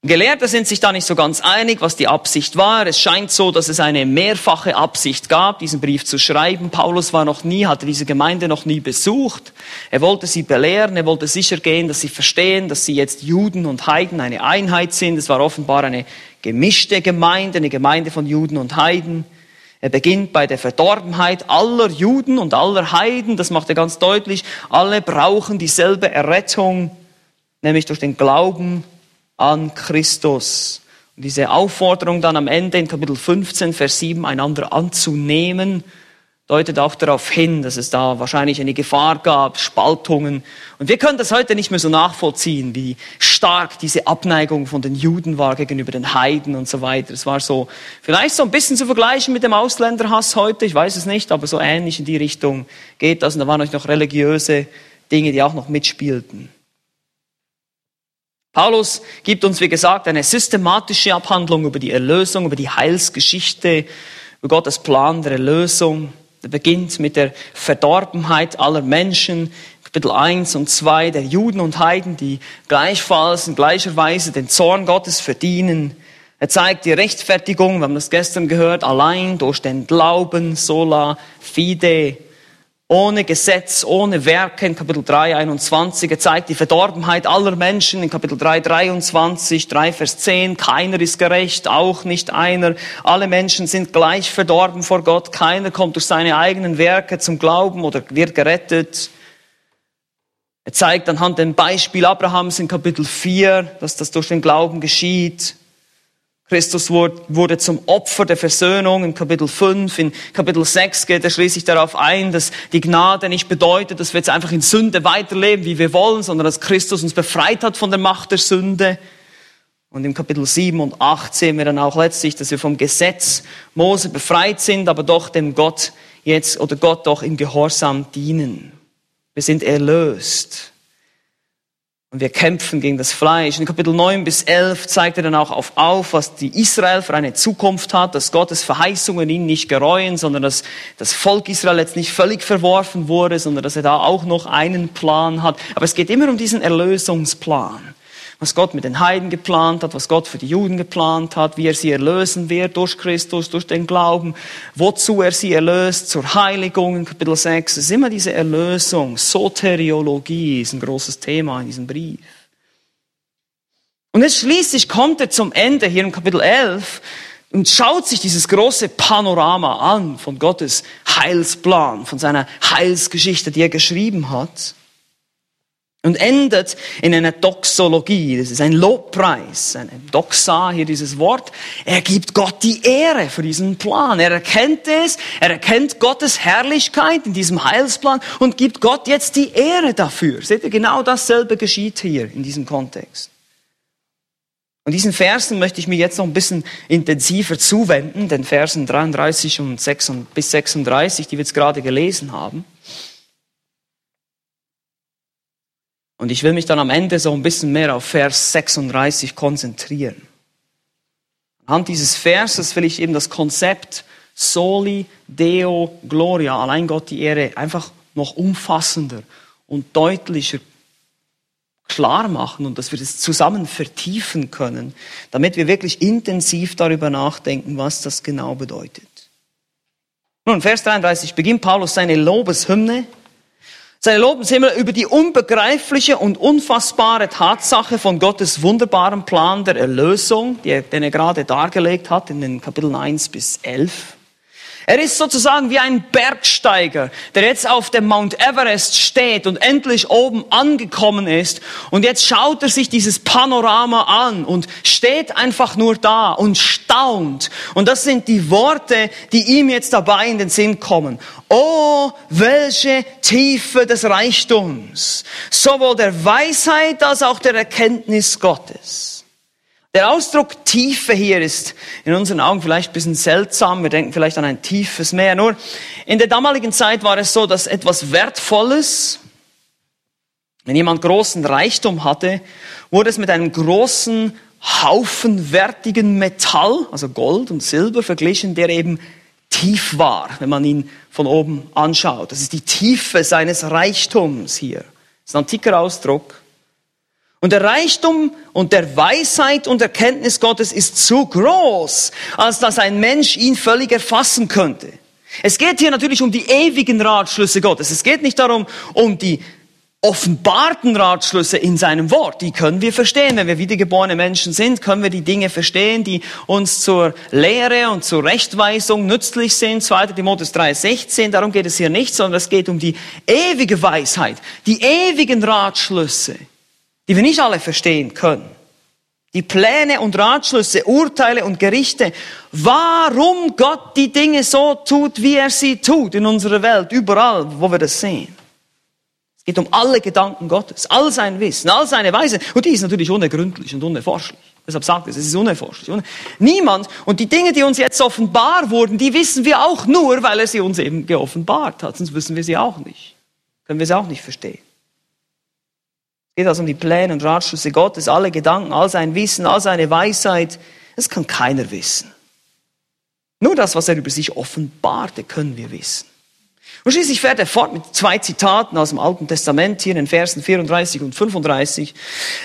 Gelehrte sind sich da nicht so ganz einig, was die Absicht war. Es scheint so, dass es eine mehrfache Absicht gab, diesen Brief zu schreiben. Paulus war noch nie, hatte diese Gemeinde noch nie besucht. Er wollte sie belehren, er wollte sicher gehen, dass sie verstehen, dass sie jetzt Juden und Heiden eine Einheit sind. Es war offenbar eine gemischte Gemeinde, eine Gemeinde von Juden und Heiden. Er beginnt bei der Verdorbenheit aller Juden und aller Heiden. Das macht er ganz deutlich. Alle brauchen dieselbe Errettung, nämlich durch den Glauben an Christus. Und diese Aufforderung dann am Ende in Kapitel 15, Vers 7, einander anzunehmen, deutet auch darauf hin, dass es da wahrscheinlich eine Gefahr gab, Spaltungen. Und wir können das heute nicht mehr so nachvollziehen, wie stark diese Abneigung von den Juden war gegenüber den Heiden und so weiter. Es war so, vielleicht so ein bisschen zu vergleichen mit dem Ausländerhass heute, ich weiß es nicht, aber so ähnlich in die Richtung geht das. Und da waren euch noch religiöse Dinge, die auch noch mitspielten. Paulus gibt uns, wie gesagt, eine systematische Abhandlung über die Erlösung, über die Heilsgeschichte, über Gottes Plan der Erlösung. Er beginnt mit der Verdorbenheit aller Menschen, Kapitel 1 und 2 der Juden und Heiden, die gleichfalls in gleicher Weise den Zorn Gottes verdienen. Er zeigt die Rechtfertigung, wir haben das gestern gehört, allein durch den Glauben, sola fide, ohne Gesetz, ohne Werke in Kapitel 3, 21. Er zeigt die Verdorbenheit aller Menschen in Kapitel 3, 23, 3, Vers 10. Keiner ist gerecht, auch nicht einer. Alle Menschen sind gleich verdorben vor Gott. Keiner kommt durch seine eigenen Werke zum Glauben oder wird gerettet. Er zeigt anhand dem Beispiel Abrahams in Kapitel 4, dass das durch den Glauben geschieht. Christus wurde zum Opfer der Versöhnung in Kapitel 5. In Kapitel 6 geht er schließlich darauf ein, dass die Gnade nicht bedeutet, dass wir jetzt einfach in Sünde weiterleben, wie wir wollen, sondern dass Christus uns befreit hat von der Macht der Sünde. Und im Kapitel 7 und 8 sehen wir dann auch letztlich, dass wir vom Gesetz Mose befreit sind, aber doch dem Gott jetzt oder Gott doch im Gehorsam dienen. Wir sind erlöst. Und wir kämpfen gegen das Fleisch. In Kapitel 9 bis 11 zeigt er dann auch auf, auf, was die Israel für eine Zukunft hat, dass Gottes Verheißungen ihn nicht gereuen, sondern dass das Volk Israel jetzt nicht völlig verworfen wurde, sondern dass er da auch noch einen Plan hat. Aber es geht immer um diesen Erlösungsplan was Gott mit den Heiden geplant hat, was Gott für die Juden geplant hat, wie er sie erlösen wird durch Christus, durch den Glauben, wozu er sie erlöst, zur Heiligung in Kapitel 6. Es ist immer diese Erlösung. Soteriologie ist ein großes Thema in diesem Brief. Und jetzt schließlich kommt er zum Ende hier in Kapitel 11 und schaut sich dieses große Panorama an von Gottes Heilsplan, von seiner Heilsgeschichte, die er geschrieben hat und endet in einer Doxologie. Das ist ein Lobpreis, eine Doxa, hier dieses Wort. Er gibt Gott die Ehre für diesen Plan. Er erkennt es, er erkennt Gottes Herrlichkeit in diesem Heilsplan und gibt Gott jetzt die Ehre dafür. Seht ihr, genau dasselbe geschieht hier in diesem Kontext. Und diesen Versen möchte ich mir jetzt noch ein bisschen intensiver zuwenden, den Versen 33 und 6 bis 36, die wir jetzt gerade gelesen haben. Und ich will mich dann am Ende so ein bisschen mehr auf Vers 36 konzentrieren. Anhand dieses Verses will ich eben das Konzept Soli Deo Gloria, allein Gott die Ehre, einfach noch umfassender und deutlicher klar machen und dass wir das zusammen vertiefen können, damit wir wirklich intensiv darüber nachdenken, was das genau bedeutet. Nun, Vers 33 beginnt Paulus seine Lobeshymne seine Lobenshimmel über die unbegreifliche und unfassbare Tatsache von Gottes wunderbarem Plan der Erlösung, den er gerade dargelegt hat in den Kapiteln 1 bis 11. Er ist sozusagen wie ein Bergsteiger, der jetzt auf dem Mount Everest steht und endlich oben angekommen ist. Und jetzt schaut er sich dieses Panorama an und steht einfach nur da und staunt. Und das sind die Worte, die ihm jetzt dabei in den Sinn kommen. Oh, welche Tiefe des Reichtums, sowohl der Weisheit als auch der Erkenntnis Gottes. Der Ausdruck Tiefe hier ist in unseren Augen vielleicht ein bisschen seltsam. Wir denken vielleicht an ein tiefes Meer. Nur in der damaligen Zeit war es so, dass etwas Wertvolles, wenn jemand großen Reichtum hatte, wurde es mit einem großen Haufen wertigen Metall, also Gold und Silber verglichen, der eben tief war, wenn man ihn von oben anschaut. Das ist die Tiefe seines Reichtums hier. Das ist ein antiker Ausdruck. Und der Reichtum und der Weisheit und Erkenntnis Gottes ist zu groß, als dass ein Mensch ihn völlig erfassen könnte. Es geht hier natürlich um die ewigen Ratschlüsse Gottes. Es geht nicht darum, um die offenbarten Ratschlüsse in seinem Wort. Die können wir verstehen. Wenn wir wiedergeborene Menschen sind, können wir die Dinge verstehen, die uns zur Lehre und zur Rechtweisung nützlich sind. 2. Timotheus 3,16. Darum geht es hier nicht, sondern es geht um die ewige Weisheit, die ewigen Ratschlüsse die wir nicht alle verstehen können. Die Pläne und Ratschlüsse, Urteile und Gerichte, warum Gott die Dinge so tut, wie er sie tut in unserer Welt, überall, wo wir das sehen. Es geht um alle Gedanken Gottes, all sein Wissen, all seine Weise. Und die ist natürlich unergründlich und unerforschlich. Deshalb sagt es, es ist unerforschlich. Niemand, und die Dinge, die uns jetzt offenbar wurden, die wissen wir auch nur, weil er sie uns eben geoffenbart hat. Sonst wissen wir sie auch nicht. Können wir sie auch nicht verstehen geht also um die Pläne und Ratschlüsse Gottes, alle Gedanken, all sein Wissen, all seine Weisheit. Das kann keiner wissen. Nur das, was er über sich offenbarte, können wir wissen. Und schließlich fährt er fort mit zwei Zitaten aus dem Alten Testament hier in den Versen 34 und 35.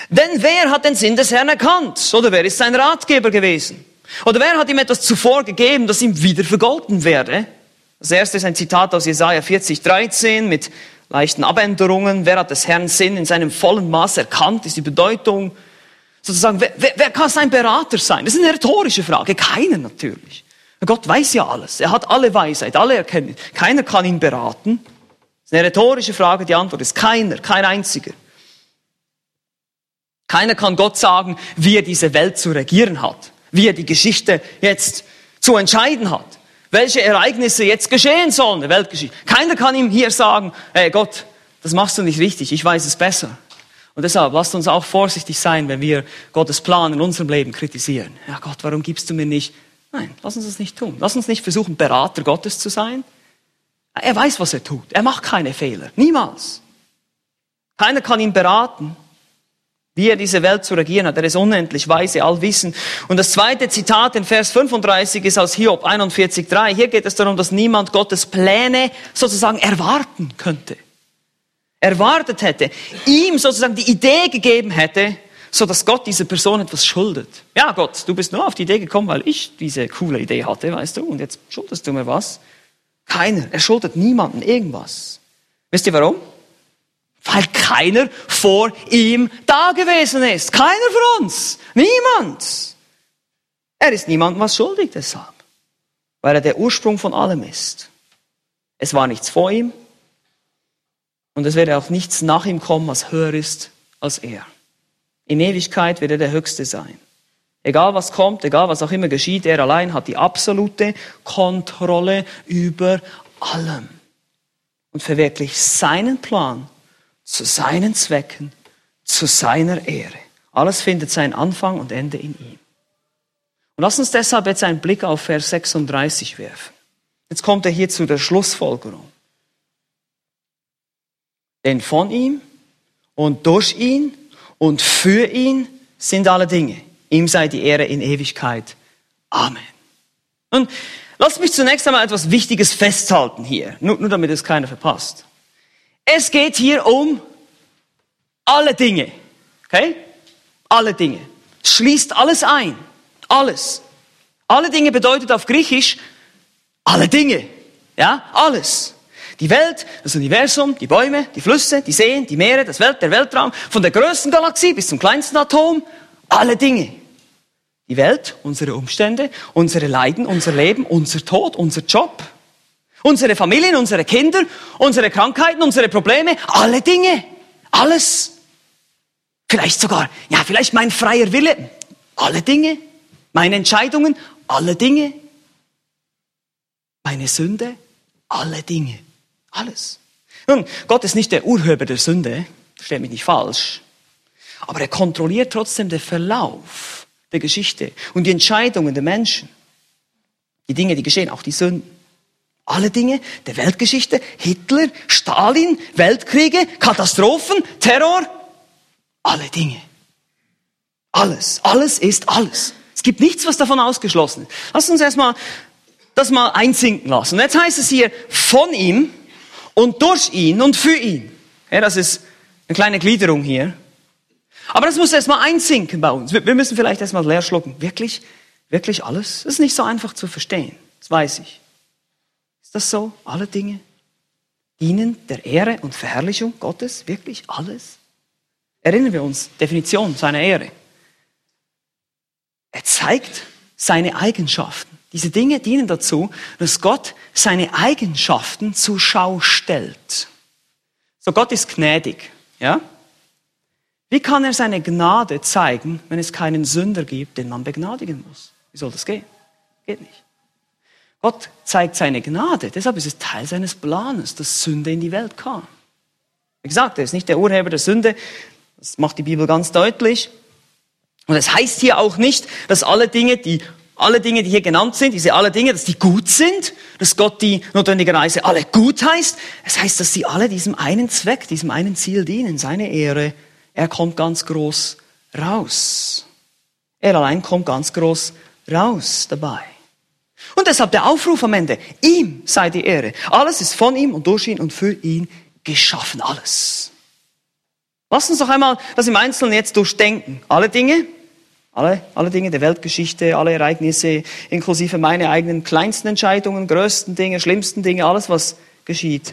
Denn wer hat den Sinn des Herrn erkannt? Oder wer ist sein Ratgeber gewesen? Oder wer hat ihm etwas zuvor gegeben, das ihm wieder vergolten werde? Das erste ist ein Zitat aus Jesaja 40, 13 mit leichten Abänderungen. Wer hat des Herrn Sinn in seinem vollen Maß erkannt, ist die Bedeutung. Sozusagen, wer, wer, wer kann sein Berater sein? Das ist eine rhetorische Frage. Keiner natürlich. Gott weiß ja alles. Er hat alle Weisheit, alle Erkenntnis. Keiner kann ihn beraten. Das ist eine rhetorische Frage. Die Antwort ist keiner, kein einziger. Keiner kann Gott sagen, wie er diese Welt zu regieren hat, wie er die Geschichte jetzt zu entscheiden hat welche Ereignisse jetzt geschehen sollen, der Weltgeschichte. Keiner kann ihm hier sagen, hey Gott, das machst du nicht richtig, ich weiß es besser. Und deshalb lasst uns auch vorsichtig sein, wenn wir Gottes Plan in unserem Leben kritisieren. Ja Gott, warum gibst du mir nicht? Nein, lass uns das nicht tun. Lass uns nicht versuchen, Berater Gottes zu sein. Er weiß, was er tut. Er macht keine Fehler. Niemals. Keiner kann ihn beraten wie er diese Welt zu regieren hat. Er ist unendlich weise, allwissend. Und das zweite Zitat in Vers 35 ist aus Hiob 41.3. Hier geht es darum, dass niemand Gottes Pläne sozusagen erwarten könnte. Erwartet hätte, ihm sozusagen die Idee gegeben hätte, so dass Gott dieser Person etwas schuldet. Ja, Gott, du bist nur auf die Idee gekommen, weil ich diese coole Idee hatte, weißt du, und jetzt schuldest du mir was. Keiner. Er schuldet niemanden irgendwas. Wisst ihr warum? Weil keiner vor ihm da gewesen ist. Keiner von uns. Niemand. Er ist niemandem was schuldig deshalb. Weil er der Ursprung von allem ist. Es war nichts vor ihm. Und es werde auch nichts nach ihm kommen, was höher ist als er. In Ewigkeit wird er der Höchste sein. Egal was kommt, egal was auch immer geschieht, er allein hat die absolute Kontrolle über allem und verwirklicht seinen Plan zu seinen Zwecken, zu seiner Ehre. Alles findet seinen Anfang und Ende in ihm. Und lass uns deshalb jetzt einen Blick auf Vers 36 werfen. Jetzt kommt er hier zu der Schlussfolgerung. Denn von ihm und durch ihn und für ihn sind alle Dinge. Ihm sei die Ehre in Ewigkeit. Amen. Und lass mich zunächst einmal etwas Wichtiges festhalten hier, nur, nur damit es keiner verpasst. Es geht hier um alle Dinge. Okay? Alle Dinge. Schließt alles ein. Alles. Alle Dinge bedeutet auf Griechisch alle Dinge. Ja? Alles. Die Welt, das Universum, die Bäume, die Flüsse, die Seen, die Meere, das Welt, der Weltraum, von der größten Galaxie bis zum kleinsten Atom, alle Dinge. Die Welt, unsere Umstände, unsere Leiden, unser Leben, unser Tod, unser Job, Unsere Familien, unsere Kinder, unsere Krankheiten, unsere Probleme, alle Dinge, alles. Vielleicht sogar, ja, vielleicht mein freier Wille, alle Dinge. Meine Entscheidungen, alle Dinge. Meine Sünde, alle Dinge. Alles. Nun, Gott ist nicht der Urheber der Sünde, versteht mich nicht falsch, aber er kontrolliert trotzdem den Verlauf der Geschichte und die Entscheidungen der Menschen. Die Dinge, die geschehen, auch die Sünden. Alle Dinge der Weltgeschichte, Hitler, Stalin, Weltkriege, Katastrophen, Terror, alle Dinge. Alles, alles ist alles. Es gibt nichts, was davon ausgeschlossen ist. Lass uns erstmal das mal einsinken lassen. Und jetzt heißt es hier von ihm und durch ihn und für ihn. Ja, das ist eine kleine Gliederung hier. Aber das muss erstmal einsinken bei uns. Wir müssen vielleicht erstmal leer schlucken. Wirklich? Wirklich alles? Das ist nicht so einfach zu verstehen. Das weiß ich. Das so? Alle Dinge dienen der Ehre und Verherrlichung Gottes? Wirklich alles? Erinnern wir uns, Definition seiner Ehre. Er zeigt seine Eigenschaften. Diese Dinge dienen dazu, dass Gott seine Eigenschaften zur Schau stellt. So, Gott ist gnädig, ja? Wie kann er seine Gnade zeigen, wenn es keinen Sünder gibt, den man begnadigen muss? Wie soll das gehen? Geht nicht. Gott zeigt seine Gnade, deshalb ist es Teil seines Planes, dass Sünde in die Welt kam. Wie gesagt, er ist nicht der Urheber der Sünde, das macht die Bibel ganz deutlich. Und es das heißt hier auch nicht, dass alle Dinge, die alle Dinge, die hier genannt sind, diese alle Dinge, dass die gut sind, dass Gott die notwendigerweise alle gut heißt. Es heißt, dass sie alle diesem einen Zweck, diesem einen Ziel dienen, seine Ehre. Er kommt ganz groß raus. Er allein kommt ganz groß raus dabei. Und deshalb der Aufruf am Ende, ihm sei die Ehre. Alles ist von ihm und durch ihn und für ihn geschaffen, alles. Lass uns doch einmal das im Einzelnen jetzt durchdenken. Alle Dinge, alle, alle Dinge der Weltgeschichte, alle Ereignisse, inklusive meine eigenen kleinsten Entscheidungen, größten Dinge, schlimmsten Dinge, alles, was geschieht.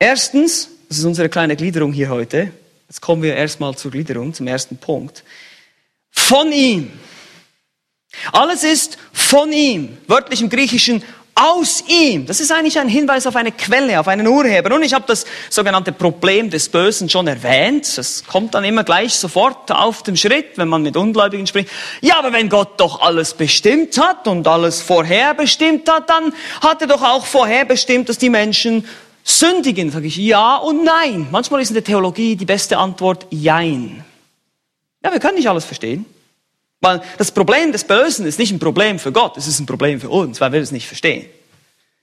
Erstens, das ist unsere kleine Gliederung hier heute. Jetzt kommen wir erstmal zur Gliederung, zum ersten Punkt. Von ihm. Alles ist von ihm. Wörtlich im Griechischen aus ihm. Das ist eigentlich ein Hinweis auf eine Quelle, auf einen Urheber. Und ich habe das sogenannte Problem des Bösen schon erwähnt. Das kommt dann immer gleich sofort auf dem Schritt, wenn man mit Ungläubigen spricht. Ja, aber wenn Gott doch alles bestimmt hat und alles vorherbestimmt hat, dann hat er doch auch vorherbestimmt, dass die Menschen sündigen. Sage ich ja und nein. Manchmal ist in der Theologie die beste Antwort Jein. Ja, wir können nicht alles verstehen. Weil das Problem des Bösen ist nicht ein Problem für Gott, es ist ein Problem für uns, weil wir es nicht verstehen.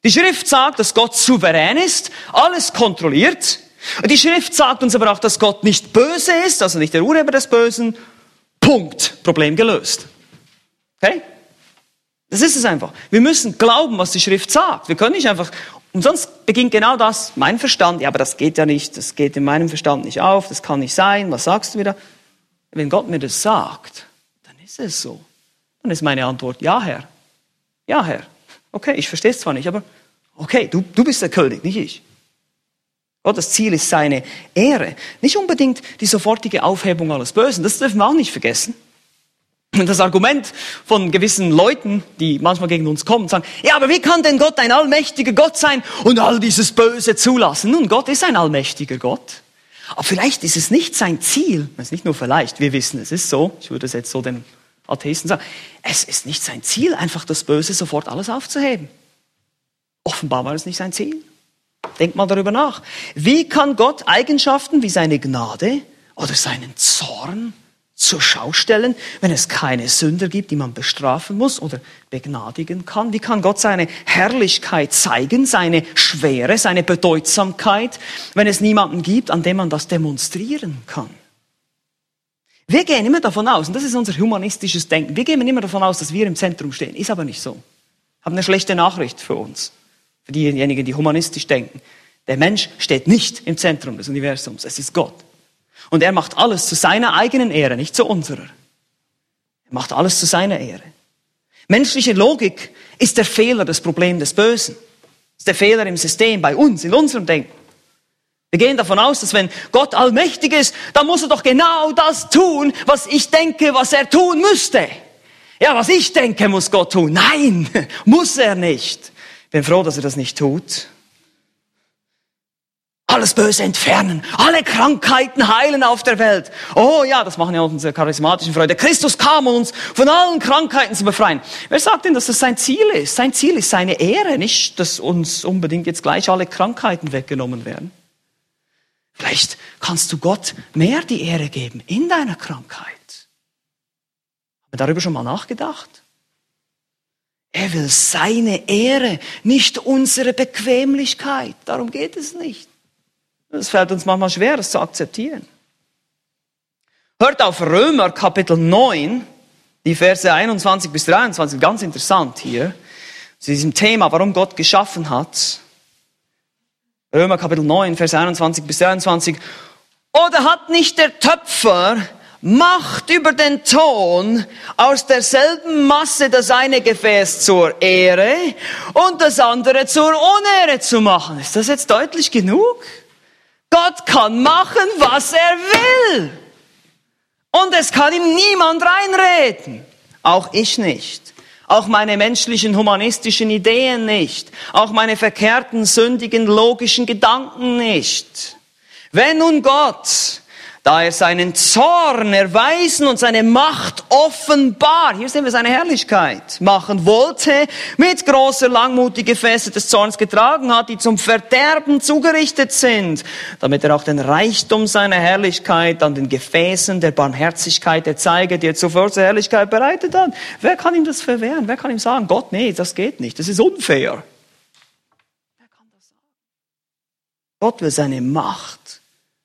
Die Schrift sagt, dass Gott souverän ist, alles kontrolliert. Die Schrift sagt uns aber auch, dass Gott nicht böse ist, also nicht der Urheber des Bösen. Punkt. Problem gelöst. Okay? Das ist es einfach. Wir müssen glauben, was die Schrift sagt. Wir können nicht einfach, und sonst beginnt genau das, mein Verstand, ja, aber das geht ja nicht, das geht in meinem Verstand nicht auf, das kann nicht sein, was sagst du wieder? Wenn Gott mir das sagt, ist es so? Dann ist meine Antwort, ja, Herr. Ja, Herr. Okay, ich verstehe es zwar nicht, aber okay, du, du bist der König, nicht ich. Gottes Ziel ist seine Ehre. Nicht unbedingt die sofortige Aufhebung alles Bösen. Das dürfen wir auch nicht vergessen. Und das Argument von gewissen Leuten, die manchmal gegen uns kommen, sagen, ja, aber wie kann denn Gott ein allmächtiger Gott sein und all dieses Böse zulassen? Nun, Gott ist ein allmächtiger Gott. Aber vielleicht ist es nicht sein Ziel, es ist nicht nur vielleicht, wir wissen, es ist so, ich würde es jetzt so dem Atheisten sagen, es ist nicht sein Ziel, einfach das Böse sofort alles aufzuheben. Offenbar war es nicht sein Ziel. Denkt mal darüber nach. Wie kann Gott Eigenschaften wie seine Gnade oder seinen Zorn zur Schau stellen, wenn es keine Sünder gibt, die man bestrafen muss oder begnadigen kann? Wie kann Gott seine Herrlichkeit zeigen, seine Schwere, seine Bedeutsamkeit, wenn es niemanden gibt, an dem man das demonstrieren kann? Wir gehen immer davon aus, und das ist unser humanistisches Denken, wir gehen immer davon aus, dass wir im Zentrum stehen. Ist aber nicht so. Haben eine schlechte Nachricht für uns, für diejenigen, die humanistisch denken. Der Mensch steht nicht im Zentrum des Universums, es ist Gott. Und er macht alles zu seiner eigenen Ehre, nicht zu unserer. Er macht alles zu seiner Ehre. Menschliche Logik ist der Fehler, das Problem des Bösen. Ist der Fehler im System, bei uns, in unserem Denken. Wir gehen davon aus, dass wenn Gott allmächtig ist, dann muss er doch genau das tun, was ich denke, was er tun müsste. Ja, was ich denke, muss Gott tun. Nein, <laughs> muss er nicht. Bin froh, dass er das nicht tut. Alles Böse entfernen, alle Krankheiten heilen auf der Welt. Oh ja, das machen ja unsere charismatischen Freunde. Christus kam, uns von allen Krankheiten zu befreien. Wer sagt denn, dass das sein Ziel ist? Sein Ziel ist seine Ehre, nicht, dass uns unbedingt jetzt gleich alle Krankheiten weggenommen werden. Vielleicht kannst du Gott mehr die Ehre geben in deiner Krankheit. Haben wir darüber schon mal nachgedacht? Er will seine Ehre, nicht unsere Bequemlichkeit. Darum geht es nicht. Es fällt uns manchmal schwer, das zu akzeptieren. Hört auf Römer Kapitel 9, die Verse 21 bis 23, ganz interessant hier, zu diesem Thema, warum Gott geschaffen hat. Römer Kapitel 9, Vers 21 bis 23. Oder hat nicht der Töpfer Macht über den Ton aus derselben Masse das eine Gefäß zur Ehre und das andere zur Unehre zu machen? Ist das jetzt deutlich genug? Gott kann machen, was er will. Und es kann ihm niemand reinreden. Auch ich nicht. Auch meine menschlichen humanistischen Ideen nicht. Auch meine verkehrten, sündigen, logischen Gedanken nicht. Wenn nun Gott da er seinen Zorn erweisen und seine Macht offenbar, hier sehen wir seine Herrlichkeit, machen wollte, mit großer Langmut die Gefäße des Zorns getragen hat, die zum Verderben zugerichtet sind, damit er auch den Reichtum seiner Herrlichkeit an den Gefäßen der Barmherzigkeit erzeige, die er zuvor zur Herrlichkeit bereitet hat. Wer kann ihm das verwehren? Wer kann ihm sagen, Gott, nee, das geht nicht, das ist unfair. Gott will seine Macht,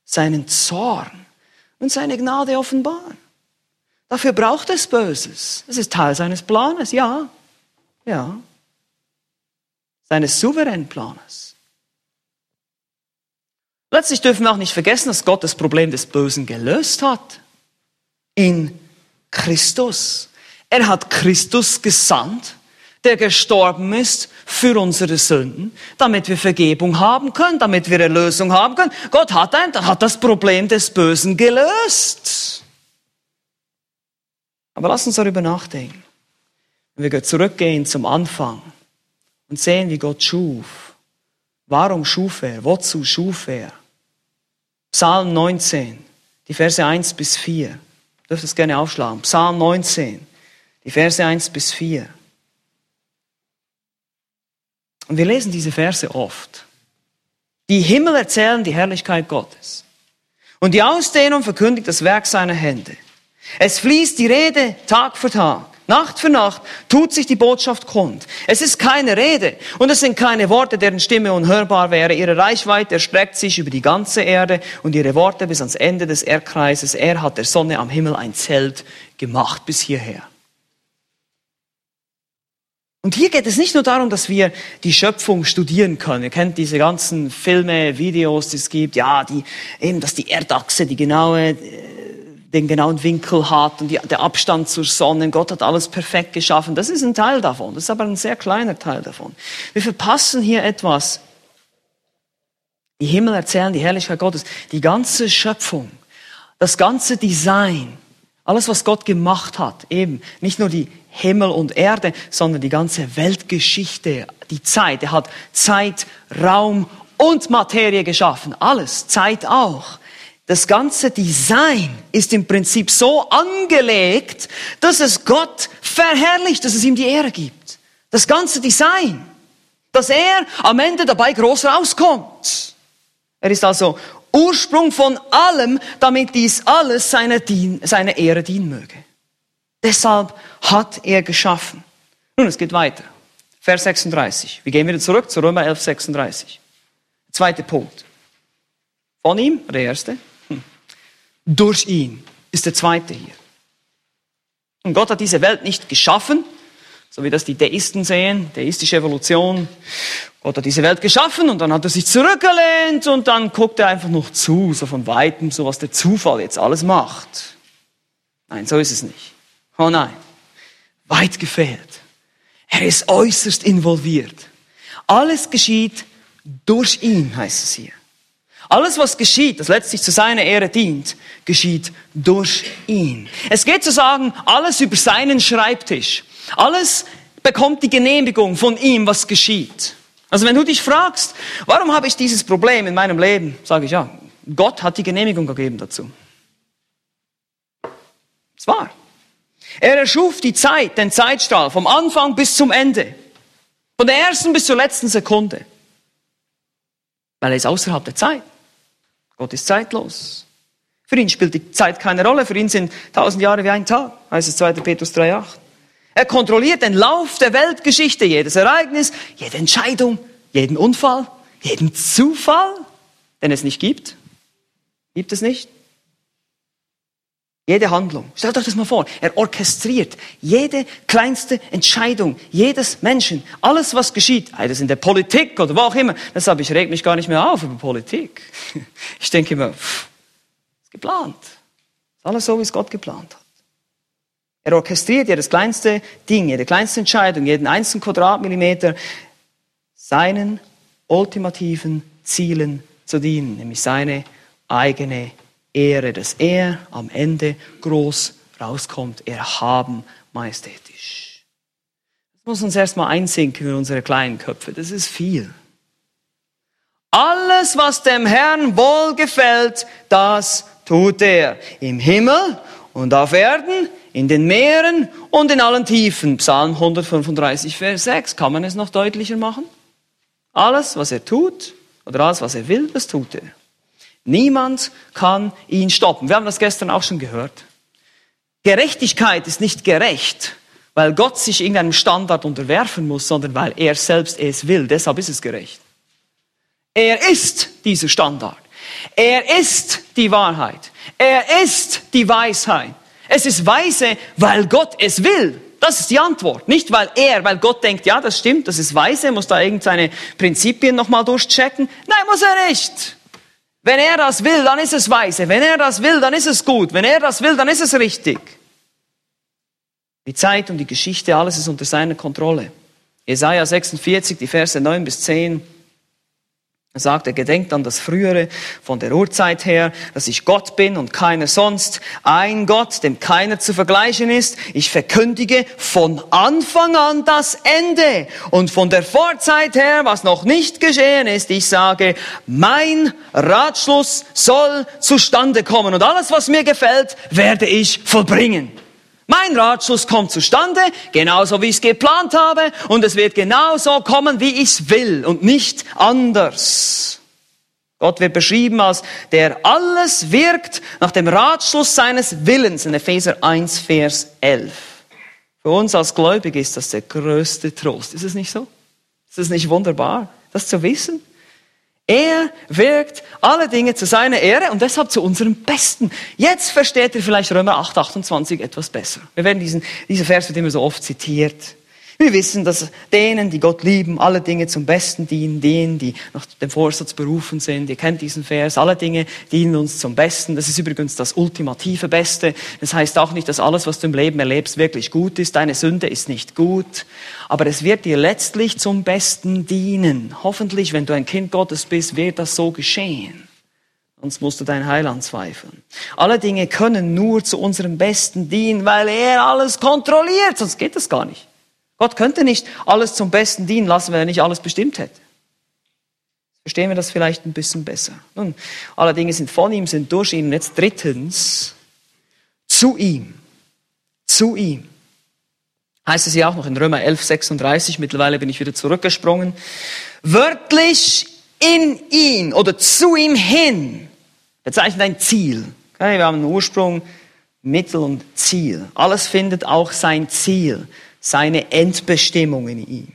seinen Zorn, und seine Gnade offenbaren. Dafür braucht es Böses. Es ist Teil seines Planes, ja. Ja. Seines souveränen Planes. Letztlich dürfen wir auch nicht vergessen, dass Gott das Problem des Bösen gelöst hat. In Christus. Er hat Christus gesandt der gestorben ist für unsere Sünden, damit wir Vergebung haben können, damit wir Erlösung haben können. Gott hat, ein, hat das Problem des Bösen gelöst. Aber lass uns darüber nachdenken. Wenn wir zurückgehen zum Anfang und sehen, wie Gott schuf. Warum schuf er? Wozu schuf er? Psalm 19, die Verse 1 bis 4. Du dürft es gerne aufschlagen. Psalm 19, die Verse 1 bis 4. Und wir lesen diese Verse oft. Die Himmel erzählen die Herrlichkeit Gottes. Und die Ausdehnung verkündigt das Werk seiner Hände. Es fließt die Rede Tag für Tag. Nacht für Nacht tut sich die Botschaft kund. Es ist keine Rede und es sind keine Worte, deren Stimme unhörbar wäre. Ihre Reichweite erstreckt sich über die ganze Erde und ihre Worte bis ans Ende des Erdkreises. Er hat der Sonne am Himmel ein Zelt gemacht bis hierher. Und hier geht es nicht nur darum, dass wir die Schöpfung studieren können. Ihr kennt diese ganzen Filme, Videos, die es gibt. Ja, die, eben, dass die Erdachse die genaue, äh, den genauen Winkel hat und die, der Abstand zur Sonne. Gott hat alles perfekt geschaffen. Das ist ein Teil davon. Das ist aber ein sehr kleiner Teil davon. Wir verpassen hier etwas. Die Himmel erzählen die Herrlichkeit Gottes. Die ganze Schöpfung, das ganze Design, alles, was Gott gemacht hat, eben nicht nur die Himmel und Erde, sondern die ganze Weltgeschichte, die Zeit. Er hat Zeit, Raum und Materie geschaffen. Alles, Zeit auch. Das ganze Design ist im Prinzip so angelegt, dass es Gott verherrlicht, dass es ihm die Ehre gibt. Das ganze Design. Dass er am Ende dabei groß rauskommt. Er ist also Ursprung von allem, damit dies alles seiner, Dien, Ehre dienen möge. Deshalb hat er geschaffen. Nun, es geht weiter. Vers 36. Wir gehen wieder zurück zu Römer 11, 36. Zweiter Punkt. Von ihm, der erste. Hm. Durch ihn ist der zweite hier. Und Gott hat diese Welt nicht geschaffen, so wie das die Deisten sehen, deistische Evolution. Hat diese Welt geschaffen und dann hat er sich zurückgelehnt und dann guckt er einfach noch zu, so von weitem, so was der Zufall jetzt alles macht. Nein, so ist es nicht. Oh nein, weit gefehlt. Er ist äußerst involviert. Alles geschieht durch ihn, heißt es hier. Alles, was geschieht, das letztlich zu seiner Ehre dient, geschieht durch ihn. Es geht zu sagen, alles über seinen Schreibtisch. Alles bekommt die Genehmigung von ihm, was geschieht. Also wenn du dich fragst, warum habe ich dieses Problem in meinem Leben, sage ich ja, Gott hat die Genehmigung gegeben dazu. Es war. Er erschuf die Zeit, den Zeitstrahl, vom Anfang bis zum Ende. Von der ersten bis zur letzten Sekunde. Weil er ist außerhalb der Zeit. Gott ist zeitlos. Für ihn spielt die Zeit keine Rolle. Für ihn sind tausend Jahre wie ein Tag. Heißt es 2. Petrus 3,8. Er kontrolliert den Lauf der Weltgeschichte, jedes Ereignis, jede Entscheidung, jeden Unfall, jeden Zufall, den es nicht gibt. Gibt es nicht? Jede Handlung. Stellt euch das mal vor. Er orchestriert jede kleinste Entscheidung jedes Menschen. Alles, was geschieht. Sei das in der Politik oder wo auch immer. Deshalb, ich reg mich gar nicht mehr auf über Politik. <laughs> Ich denke immer, pff, Ist geplant. Ist alles so, wie es Gott geplant hat. Er orchestriert jedes kleinste Ding, jede kleinste Entscheidung, jeden einzelnen Quadratmillimeter seinen ultimativen Zielen zu dienen, nämlich seine eigene Ehre, dass er am Ende groß rauskommt, erhaben, majestätisch. Das muss uns erstmal einsinken in unsere kleinen Köpfe. Das ist viel. Alles, was dem Herrn wohlgefällt, das tut er. Im Himmel und auf Erden, in den Meeren und in allen Tiefen. Psalm 135, Vers 6. Kann man es noch deutlicher machen? Alles, was er tut, oder alles, was er will, das tut er. Niemand kann ihn stoppen. Wir haben das gestern auch schon gehört. Gerechtigkeit ist nicht gerecht, weil Gott sich irgendeinem Standard unterwerfen muss, sondern weil er selbst es will. Deshalb ist es gerecht. Er ist dieser Standard. Er ist die Wahrheit. Er ist die Weisheit. Es ist weise, weil Gott es will. Das ist die Antwort. Nicht weil er, weil Gott denkt, ja, das stimmt, das ist weise, muss da irgendeine Prinzipien nochmal durchchecken. Nein, muss er nicht. Wenn er das will, dann ist es weise. Wenn er das will, dann ist es gut. Wenn er das will, dann ist es richtig. Die Zeit und die Geschichte, alles ist unter seiner Kontrolle. Jesaja 46, die Verse 9 bis 10. Er sagt, er gedenkt an das Frühere von der Urzeit her, dass ich Gott bin und keiner sonst, ein Gott, dem keiner zu vergleichen ist. Ich verkündige von Anfang an das Ende und von der Vorzeit her, was noch nicht geschehen ist. Ich sage, mein Ratschluss soll zustande kommen und alles, was mir gefällt, werde ich vollbringen. Mein Ratschluss kommt zustande, genauso wie ich es geplant habe, und es wird genauso kommen, wie ich es will und nicht anders. Gott wird beschrieben als der alles wirkt nach dem Ratschluss seines Willens in Epheser 1, Vers 11. Für uns als Gläubige ist das der größte Trost. Ist es nicht so? Ist es nicht wunderbar, das zu wissen? Er wirkt alle Dinge zu seiner Ehre und deshalb zu unserem Besten. Jetzt versteht ihr vielleicht Römer 8, 28 etwas besser. Wir werden diesen, dieser Vers wird immer so oft zitiert. Wir wissen, dass denen, die Gott lieben, alle Dinge zum Besten dienen, denen, die nach dem Vorsatz berufen sind. Ihr kennt diesen Vers. Alle Dinge dienen uns zum Besten. Das ist übrigens das ultimative Beste. Das heißt auch nicht, dass alles, was du im Leben erlebst, wirklich gut ist. Deine Sünde ist nicht gut. Aber es wird dir letztlich zum Besten dienen. Hoffentlich, wenn du ein Kind Gottes bist, wird das so geschehen. Sonst musst du dein Heil anzweifeln. Alle Dinge können nur zu unserem Besten dienen, weil er alles kontrolliert. Sonst geht das gar nicht. Gott könnte nicht alles zum Besten dienen lassen, wenn er nicht alles bestimmt hätte. Verstehen wir das vielleicht ein bisschen besser. Nun, alle Dinge sind von ihm, sind durch ihn. Und jetzt drittens, zu ihm. Zu ihm. Heißt es ja auch noch in Römer 11, 36, mittlerweile bin ich wieder zurückgesprungen. Wörtlich in ihn oder zu ihm hin bezeichnet ein Ziel. Okay, wir haben einen Ursprung, Mittel und Ziel. Alles findet auch sein Ziel seine Endbestimmung in ihm.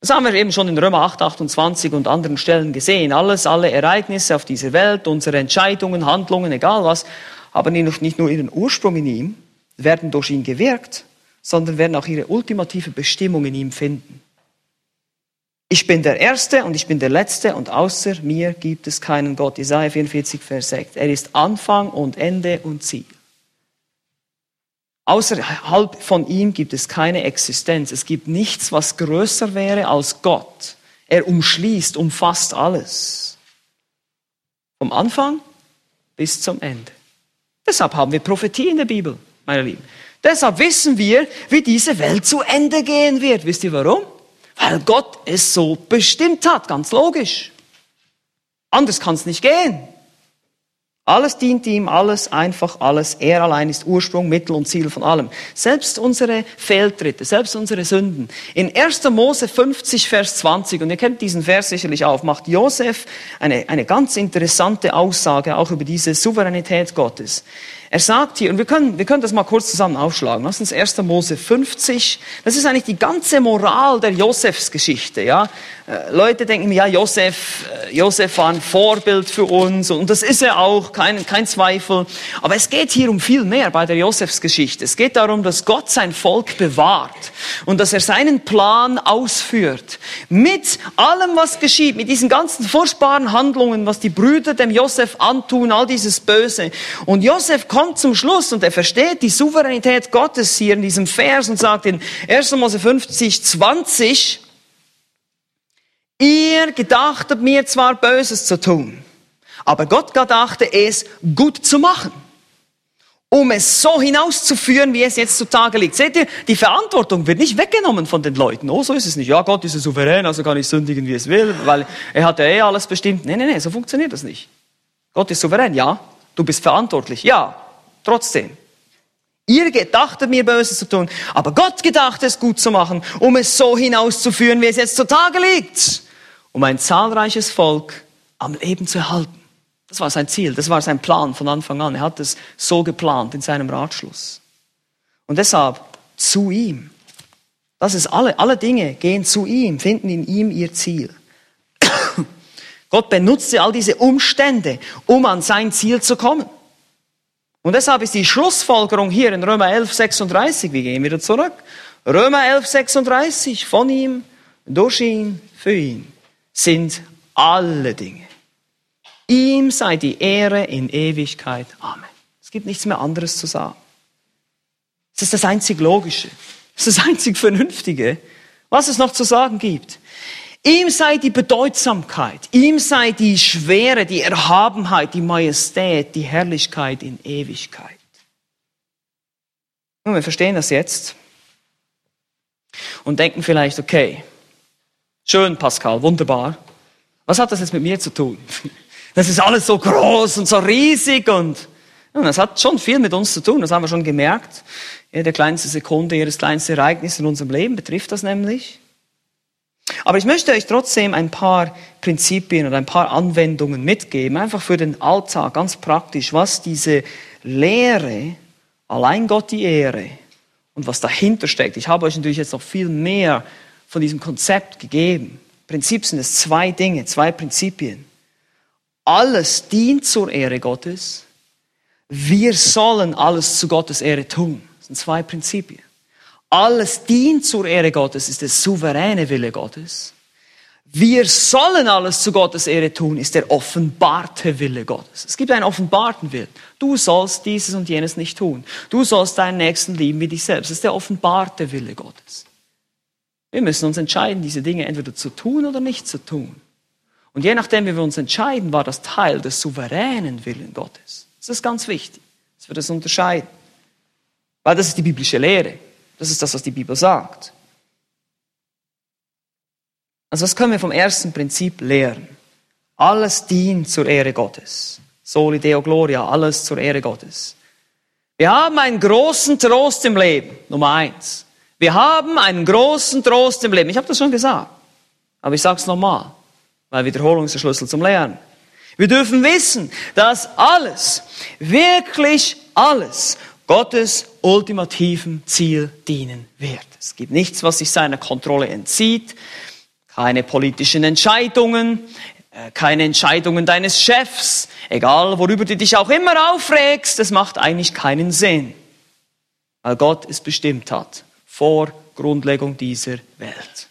Das haben wir eben schon in Römer 8, 28 und anderen Stellen gesehen. Alles, alle Ereignisse auf dieser Welt, unsere Entscheidungen, Handlungen, egal was, haben nicht nur ihren Ursprung in ihm, werden durch ihn gewirkt, sondern werden auch ihre ultimative Bestimmung in ihm finden. Ich bin der Erste und ich bin der Letzte und außer mir gibt es keinen Gott. Isaiah 44, Vers 6. Er ist Anfang und Ende und Ziel. Außerhalb von ihm gibt es keine Existenz. Es gibt nichts, was größer wäre als Gott. Er umschließt, umfasst alles. Vom Anfang bis zum Ende. Deshalb haben wir Prophetie in der Bibel, meine Lieben. Deshalb wissen wir, wie diese Welt zu Ende gehen wird. Wisst ihr warum? Weil Gott es so bestimmt hat, ganz logisch. Anders kann es nicht gehen. Alles dient ihm, alles, einfach alles. Er allein ist Ursprung, Mittel und Ziel von allem. Selbst unsere Fehltritte, selbst unsere Sünden. In 1. Mose 50, Vers 20, und ihr kennt diesen Vers sicherlich auch, macht Josef eine, eine ganz interessante Aussage auch über diese Souveränität Gottes. Er sagt hier, und wir können, wir können das mal kurz zusammen aufschlagen. Lass uns 1. Mose 50. Das ist eigentlich die ganze Moral der Josefs-Geschichte, ja. Äh, Leute denken, ja, Josef, äh, Josef war ein Vorbild für uns und das ist er auch, kein, kein Zweifel. Aber es geht hier um viel mehr bei der Josefs-Geschichte. Es geht darum, dass Gott sein Volk bewahrt und dass er seinen Plan ausführt. Mit allem, was geschieht, mit diesen ganzen furchtbaren Handlungen, was die Brüder dem Josef antun, all dieses Böse. Und Josef kommt zum Schluss und er versteht die Souveränität Gottes hier in diesem Vers und sagt in 1. Mose 50, 20, Ihr gedachtet mir zwar Böses zu tun, aber Gott gedachte es gut zu machen, um es so hinauszuführen, wie es jetzt zutage liegt. Seht ihr, die Verantwortung wird nicht weggenommen von den Leuten. Oh, so ist es nicht. Ja, Gott ist ja souverän, also kann ich sündigen, wie es will, weil er hat ja eh alles bestimmt. Nee, nee, nee, so funktioniert das nicht. Gott ist souverän, ja. Du bist verantwortlich, ja. Trotzdem. Ihr gedachtet mir Böses zu tun, aber Gott gedachte es gut zu machen, um es so hinauszuführen, wie es jetzt zutage liegt um ein zahlreiches Volk am Leben zu erhalten. Das war sein Ziel, das war sein Plan von Anfang an. Er hat es so geplant in seinem Ratschluss. Und deshalb zu ihm. Das ist alle, alle Dinge gehen zu ihm, finden in ihm ihr Ziel. <coughs> Gott benutzte all diese Umstände, um an sein Ziel zu kommen. Und deshalb ist die Schlussfolgerung hier in Römer 11, 36, wir gehen wieder zurück. Römer 11, 36, von ihm, durch ihn, für ihn sind alle Dinge. Ihm sei die Ehre in Ewigkeit. Amen. Es gibt nichts mehr anderes zu sagen. Es ist das einzig Logische. Es ist das einzig Vernünftige, was es noch zu sagen gibt. Ihm sei die Bedeutsamkeit, ihm sei die Schwere, die Erhabenheit, die Majestät, die Herrlichkeit in Ewigkeit. Nun, wir verstehen das jetzt und denken vielleicht, okay, Schön, Pascal, wunderbar. Was hat das jetzt mit mir zu tun? Das ist alles so groß und so riesig und ja, das hat schon viel mit uns zu tun, das haben wir schon gemerkt. Jede kleinste Sekunde, jedes kleinste Ereignis in unserem Leben betrifft das nämlich. Aber ich möchte euch trotzdem ein paar Prinzipien oder ein paar Anwendungen mitgeben, einfach für den Alltag, ganz praktisch, was diese Lehre, allein Gott die Ehre und was dahinter steckt. Ich habe euch natürlich jetzt noch viel mehr von diesem Konzept gegeben. Prinzip sind es zwei Dinge, zwei Prinzipien. Alles dient zur Ehre Gottes. Wir sollen alles zu Gottes Ehre tun. Das sind zwei Prinzipien. Alles dient zur Ehre Gottes, ist der souveräne Wille Gottes. Wir sollen alles zu Gottes Ehre tun, ist der offenbarte Wille Gottes. Es gibt einen offenbarten Willen. Du sollst dieses und jenes nicht tun. Du sollst deinen Nächsten lieben wie dich selbst. Das ist der offenbarte Wille Gottes. Wir müssen uns entscheiden, diese Dinge entweder zu tun oder nicht zu tun. Und je nachdem, wie wir uns entscheiden, war das Teil des souveränen Willen Gottes. Das ist ganz wichtig, dass wir das unterscheiden. Weil das ist die biblische Lehre. Das ist das, was die Bibel sagt. Also was können wir vom ersten Prinzip lernen? Alles dient zur Ehre Gottes. Soli Deo Gloria, alles zur Ehre Gottes. Wir haben einen großen Trost im Leben, Nummer eins. Wir haben einen großen Trost im Leben. Ich habe das schon gesagt, aber ich sage es nochmal, weil Wiederholung ist der Schlüssel zum Lernen. Wir dürfen wissen, dass alles, wirklich alles, Gottes ultimativen Ziel dienen wird. Es gibt nichts, was sich seiner Kontrolle entzieht, keine politischen Entscheidungen, äh, keine Entscheidungen deines Chefs, egal worüber du dich auch immer aufregst, das macht eigentlich keinen Sinn, weil Gott es bestimmt hat vor Grundlegung dieser Welt.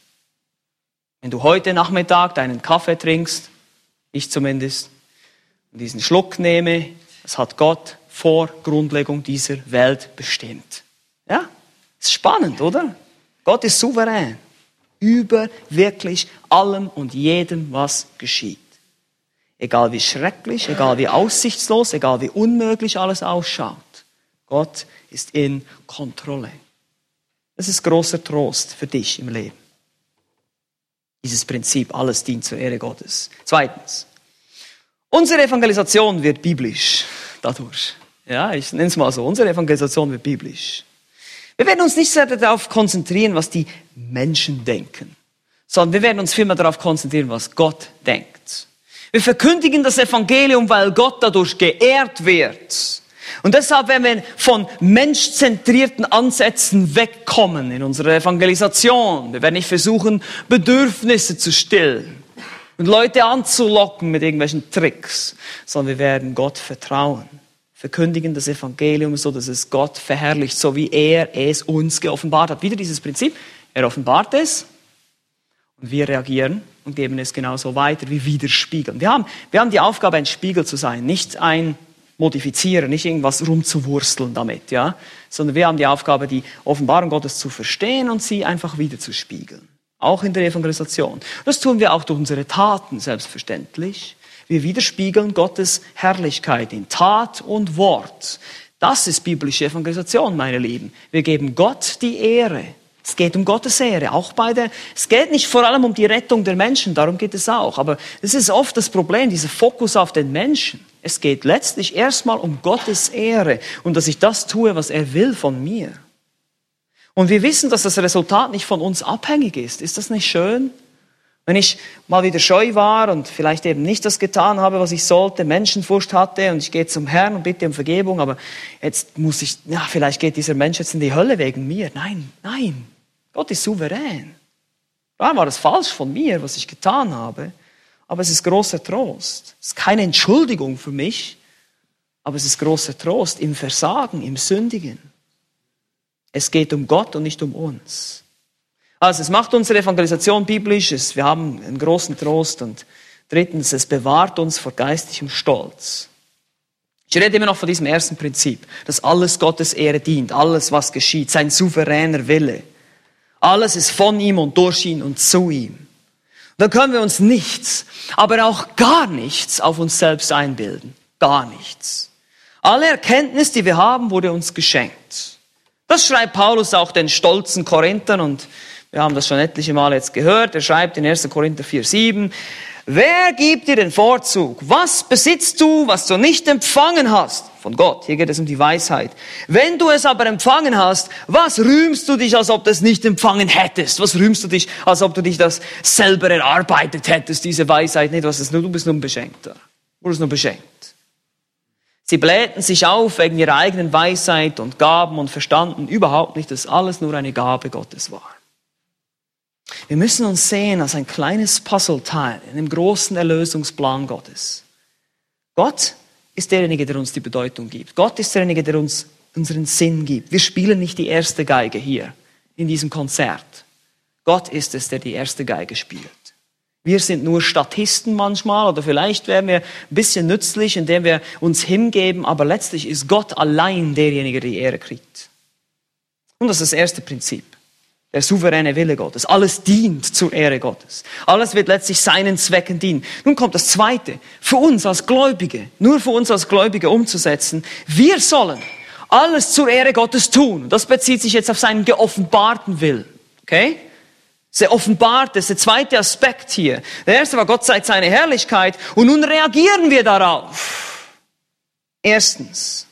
Wenn du heute Nachmittag deinen Kaffee trinkst, ich zumindest, und diesen Schluck nehme, das hat Gott vor Grundlegung dieser Welt bestimmt. Ja? Ist spannend, oder? Gott ist souverän über wirklich allem und jedem, was geschieht. Egal wie schrecklich, egal wie aussichtslos, egal wie unmöglich alles ausschaut. Gott ist in Kontrolle. Das ist großer Trost für dich im Leben. Dieses Prinzip, alles dient zur Ehre Gottes. Zweitens, unsere Evangelisation wird biblisch dadurch. Ja, ich nenne es mal so. Unsere Evangelisation wird biblisch. Wir werden uns nicht sehr darauf konzentrieren, was die Menschen denken, sondern wir werden uns vielmehr darauf konzentrieren, was Gott denkt. Wir verkündigen das Evangelium, weil Gott dadurch geehrt wird. Und deshalb, wenn wir von menschzentrierten Ansätzen wegkommen in unserer Evangelisation, wir werden nicht versuchen, Bedürfnisse zu stillen und Leute anzulocken mit irgendwelchen Tricks, sondern wir werden Gott vertrauen, verkündigen das Evangelium so, dass es Gott verherrlicht, so wie er es uns geoffenbart hat. Wieder dieses Prinzip, er offenbart es und wir reagieren und geben es genauso weiter wie widerspiegeln. Wir haben, wir haben die Aufgabe, ein Spiegel zu sein, nicht ein modifizieren, nicht irgendwas rumzuwursteln damit, ja, sondern wir haben die Aufgabe, die Offenbarung Gottes zu verstehen und sie einfach wieder zu spiegeln. Auch in der Evangelisation. Das tun wir auch durch unsere Taten, selbstverständlich. Wir widerspiegeln Gottes Herrlichkeit in Tat und Wort. Das ist biblische Evangelisation, meine Lieben. Wir geben Gott die Ehre. Es geht um Gottes Ehre, auch bei der, es geht nicht vor allem um die Rettung der Menschen, darum geht es auch. Aber es ist oft das Problem, dieser Fokus auf den Menschen. Es geht letztlich erstmal um Gottes Ehre und dass ich das tue, was er will von mir. Und wir wissen, dass das Resultat nicht von uns abhängig ist. Ist das nicht schön? Wenn ich mal wieder scheu war und vielleicht eben nicht das getan habe, was ich sollte, Menschenfurcht hatte und ich gehe zum Herrn und bitte um Vergebung, aber jetzt muss ich, ja, vielleicht geht dieser Mensch jetzt in die Hölle wegen mir. Nein, nein. Gott ist souverän. Da war es falsch von mir, was ich getan habe, aber es ist großer Trost. Es ist keine Entschuldigung für mich, aber es ist großer Trost im Versagen, im Sündigen. Es geht um Gott und nicht um uns. Also es macht unsere Evangelisation biblisch, wir haben einen großen Trost und drittens, es bewahrt uns vor geistigem Stolz. Ich rede immer noch von diesem ersten Prinzip, dass alles Gottes Ehre dient, alles was geschieht, sein souveräner Wille. Alles ist von ihm und durch ihn und zu ihm. Da können wir uns nichts, aber auch gar nichts auf uns selbst einbilden. Gar nichts. Alle Erkenntnis, die wir haben, wurde uns geschenkt. Das schreibt Paulus auch den stolzen Korinthern und wir haben das schon etliche Male jetzt gehört. Er schreibt in 1. Korinther 4, 7, Wer gibt dir den Vorzug? Was besitzt du, was du nicht empfangen hast? Von Gott. Hier geht es um die Weisheit. Wenn du es aber empfangen hast, was rühmst du dich, als ob du es nicht empfangen hättest? Was rühmst du dich, als ob du dich das selber erarbeitet hättest, diese Weisheit? Nicht, was ist nur, du bist nur ein Beschenkter. Du bist nur beschenkt. Sie blähten sich auf wegen ihrer eigenen Weisheit und Gaben und verstanden überhaupt nicht, dass alles nur eine Gabe Gottes war. Wir müssen uns sehen als ein kleines Puzzleteil in dem großen Erlösungsplan Gottes. Gott ist derjenige, der uns die Bedeutung gibt. Gott ist derjenige, der uns unseren Sinn gibt. Wir spielen nicht die erste Geige hier in diesem Konzert. Gott ist es, der die erste Geige spielt. Wir sind nur Statisten manchmal oder vielleicht wären wir ein bisschen nützlich, indem wir uns hingeben, aber letztlich ist Gott allein derjenige, der die Ehre kriegt. Und das ist das erste Prinzip der souveräne Wille Gottes. Alles dient zur Ehre Gottes. Alles wird letztlich seinen Zwecken dienen. Nun kommt das Zweite. Für uns als Gläubige, nur für uns als Gläubige umzusetzen. Wir sollen alles zur Ehre Gottes tun. Das bezieht sich jetzt auf seinen geoffenbarten Willen. Okay? Der offenbart ist der zweite Aspekt hier. Der erste war, Gott zeigt seine Herrlichkeit und nun reagieren wir darauf. Erstens,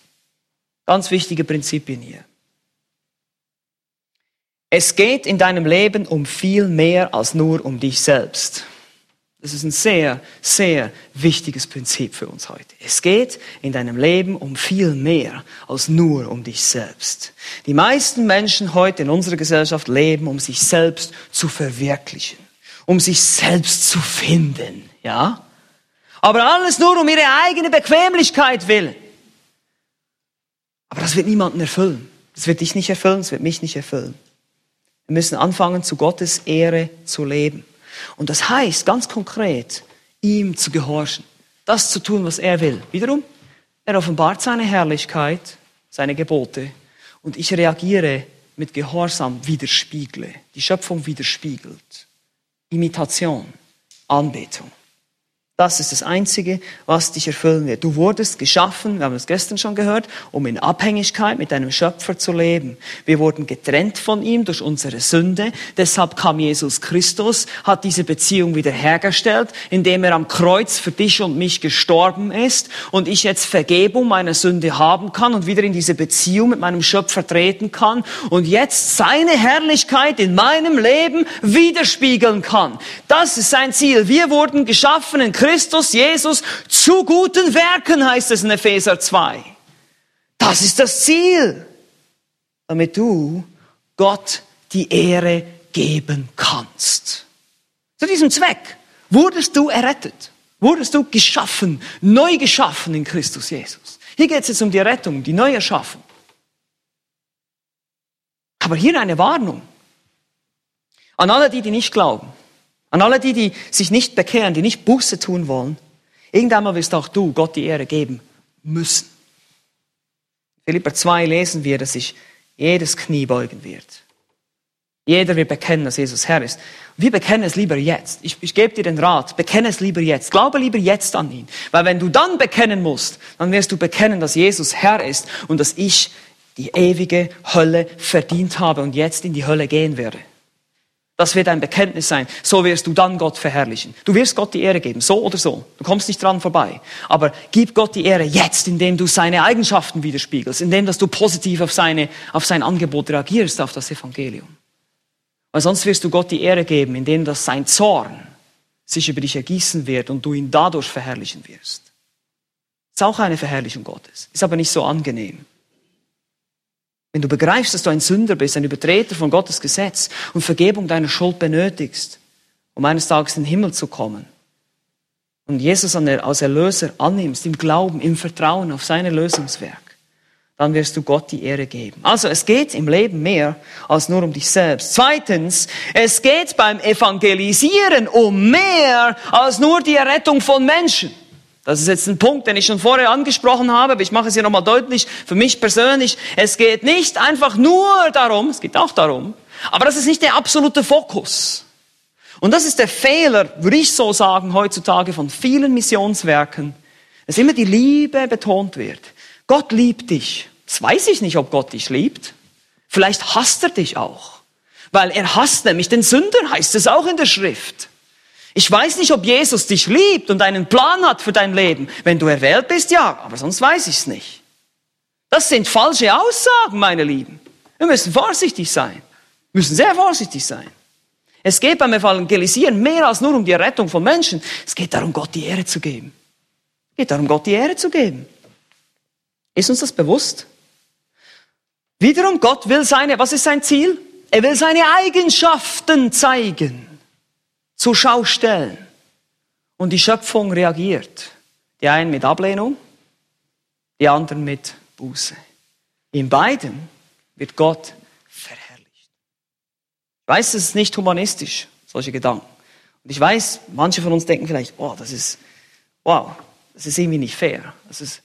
ganz wichtige Prinzipien hier. Es geht in deinem Leben um viel mehr als nur um dich selbst. Das ist ein sehr, sehr wichtiges Prinzip für uns heute. Es geht in deinem Leben um viel mehr als nur um dich selbst. Die meisten Menschen heute in unserer Gesellschaft leben, um sich selbst zu verwirklichen, um sich selbst zu finden, ja? Aber alles nur um ihre eigene Bequemlichkeit willen. Aber das wird niemanden erfüllen. Das wird dich nicht erfüllen, das wird mich nicht erfüllen. Wir müssen anfangen, zu Gottes Ehre zu leben. Und das heißt ganz konkret, ihm zu gehorchen, das zu tun, was er will. Wiederum, er offenbart seine Herrlichkeit, seine Gebote und ich reagiere mit Gehorsam, widerspiegle. Die Schöpfung widerspiegelt. Imitation, Anbetung. Das ist das Einzige, was dich erfüllen wird. Du wurdest geschaffen, wir haben es gestern schon gehört, um in Abhängigkeit mit deinem Schöpfer zu leben. Wir wurden getrennt von ihm durch unsere Sünde. Deshalb kam Jesus Christus, hat diese Beziehung wiederhergestellt, indem er am Kreuz für dich und mich gestorben ist und ich jetzt Vergebung meiner Sünde haben kann und wieder in diese Beziehung mit meinem Schöpfer treten kann und jetzt seine Herrlichkeit in meinem Leben widerspiegeln kann. Das ist sein Ziel. Wir wurden geschaffen in Christus Jesus zu guten Werken, heißt es in Epheser 2. Das ist das Ziel, damit du Gott die Ehre geben kannst. Zu diesem Zweck wurdest du errettet, wurdest du geschaffen, neu geschaffen in Christus Jesus. Hier geht es jetzt um die Rettung, die Neuerschaffung. Aber hier eine Warnung an alle die, die nicht glauben, an alle die, die sich nicht bekehren, die nicht Buße tun wollen. Irgendwann wirst auch du Gott die Ehre geben müssen. Philipper 2 lesen wir, dass sich jedes Knie beugen wird. Jeder wird bekennen, dass Jesus Herr ist. Wir bekennen es lieber jetzt. Ich, ich gebe dir den Rat, bekenne es lieber jetzt. Glaube lieber jetzt an ihn. Weil wenn du dann bekennen musst, dann wirst du bekennen, dass Jesus Herr ist und dass ich die ewige Hölle verdient habe und jetzt in die Hölle gehen werde. Das wird ein Bekenntnis sein. So wirst du dann Gott verherrlichen. Du wirst Gott die Ehre geben, so oder so. Du kommst nicht dran vorbei. Aber gib Gott die Ehre jetzt, indem du seine Eigenschaften widerspiegelst, indem dass du positiv auf, seine, auf sein Angebot reagierst, auf das Evangelium. Weil sonst wirst du Gott die Ehre geben, indem dass sein Zorn sich über dich ergießen wird und du ihn dadurch verherrlichen wirst. Ist auch eine Verherrlichung Gottes. Ist aber nicht so angenehm. Wenn du begreifst, dass du ein Sünder bist, ein Übertreter von Gottes Gesetz und Vergebung deiner Schuld benötigst, um eines Tages in den Himmel zu kommen, und Jesus als Erlöser annimmst, im Glauben, im Vertrauen auf sein Lösungswerk, dann wirst du Gott die Ehre geben. Also es geht im Leben mehr als nur um dich selbst. Zweitens, es geht beim Evangelisieren um mehr als nur die Errettung von Menschen. Das ist jetzt ein Punkt, den ich schon vorher angesprochen habe, aber ich mache es hier nochmal deutlich. Für mich persönlich, es geht nicht einfach nur darum, es geht auch darum, aber das ist nicht der absolute Fokus. Und das ist der Fehler, würde ich so sagen, heutzutage von vielen Missionswerken, dass immer die Liebe betont wird. Gott liebt dich. Das weiß ich nicht, ob Gott dich liebt. Vielleicht hasst er dich auch. Weil er hasst nämlich den Sünder, heißt es auch in der Schrift. Ich weiß nicht, ob Jesus dich liebt und einen Plan hat für dein Leben. Wenn du erwählt bist, ja, aber sonst weiß ich es nicht. Das sind falsche Aussagen, meine Lieben. Wir müssen vorsichtig sein. Wir müssen sehr vorsichtig sein. Es geht beim Evangelisieren mehr als nur um die Rettung von Menschen. Es geht darum, Gott die Ehre zu geben. Es geht darum, Gott die Ehre zu geben. Ist uns das bewusst? Wiederum, Gott will seine, was ist sein Ziel? Er will seine Eigenschaften zeigen zur Schau stellen. Und die Schöpfung reagiert. Die einen mit Ablehnung, die anderen mit Buße. In beiden wird Gott verherrlicht. Ich weiß, es ist nicht humanistisch, solche Gedanken. Und ich weiß, manche von uns denken vielleicht, oh, das ist, wow, das ist irgendwie nicht fair. Das ist,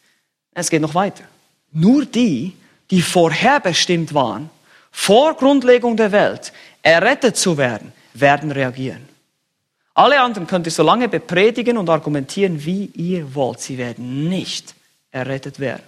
es geht noch weiter. Nur die, die vorherbestimmt waren, vor Grundlegung der Welt, errettet zu werden, werden reagieren. Alle anderen könnt ihr so lange bepredigen und argumentieren, wie ihr wollt. Sie werden nicht errettet werden.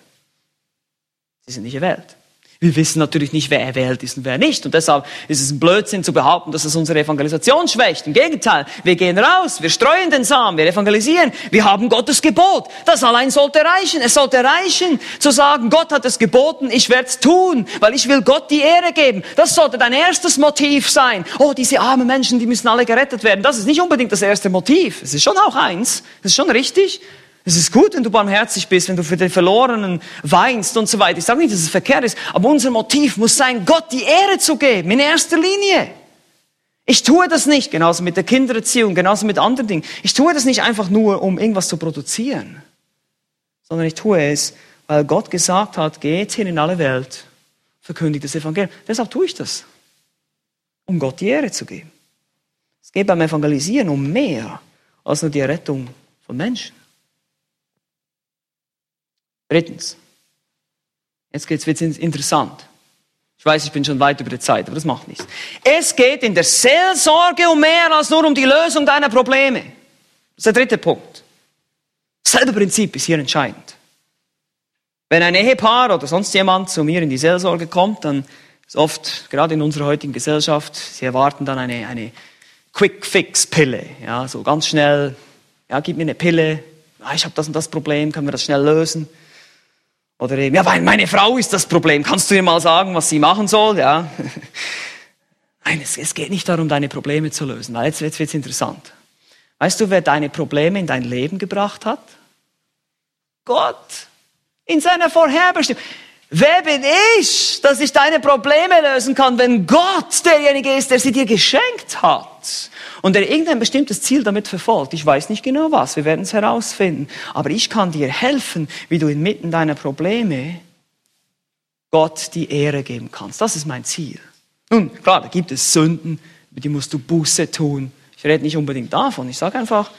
Sie sind nicht erwählt. Wir wissen natürlich nicht, wer erwählt ist und wer nicht. Und deshalb ist es ein Blödsinn zu behaupten, dass es unsere Evangelisation schwächt. Im Gegenteil, wir gehen raus, wir streuen den Samen, wir evangelisieren, wir haben Gottes Gebot. Das allein sollte reichen. Es sollte reichen, zu sagen, Gott hat es geboten, ich werde es tun, weil ich will Gott die Ehre geben. Das sollte dein erstes Motiv sein. Oh, diese armen Menschen, die müssen alle gerettet werden. Das ist nicht unbedingt das erste Motiv. Es ist schon auch eins. Das ist schon richtig. Es ist gut, wenn du barmherzig bist, wenn du für den Verlorenen weinst und so weiter. Ich sage nicht, dass es verkehrt ist, aber unser Motiv muss sein, Gott die Ehre zu geben, in erster Linie. Ich tue das nicht, genauso mit der Kindererziehung, genauso mit anderen Dingen. Ich tue das nicht einfach nur, um irgendwas zu produzieren, sondern ich tue es, weil Gott gesagt hat, geht hin in alle Welt, verkündigt das Evangelium. Deshalb tue ich das, um Gott die Ehre zu geben. Es geht beim Evangelisieren um mehr als nur die Rettung von Menschen. Drittens. Jetzt geht's jetzt interessant. Ich weiß, ich bin schon weit über die Zeit, aber das macht nichts. Es geht in der Seelsorge um mehr als nur um die Lösung deiner Probleme. Das ist der dritte Punkt. Selbe Prinzip ist hier entscheidend. Wenn ein Ehepaar oder sonst jemand zu mir in die Seelsorge kommt, dann ist oft, gerade in unserer heutigen Gesellschaft, sie erwarten dann eine, eine Quick-Fix-Pille. Ja, so ganz schnell, ja, gib mir eine Pille, ah, ich habe das und das Problem, können wir das schnell lösen? Oder eben, ja, meine Frau ist das Problem. Kannst du ihr mal sagen, was sie machen soll? Ja. <laughs> Nein, es, es geht nicht darum, deine Probleme zu lösen. Weil jetzt, jetzt wird es interessant. Weißt du, wer deine Probleme in dein Leben gebracht hat? Gott. In seiner Vorherbestimmung. Wer bin ich, dass ich deine Probleme lösen kann, wenn Gott derjenige ist, der sie dir geschenkt hat und der irgendein bestimmtes Ziel damit verfolgt? Ich weiß nicht genau was, wir werden es herausfinden. Aber ich kann dir helfen, wie du inmitten deiner Probleme Gott die Ehre geben kannst. Das ist mein Ziel. Nun, klar, da gibt es Sünden, über die musst du Buße tun. Ich rede nicht unbedingt davon. Ich sage einfach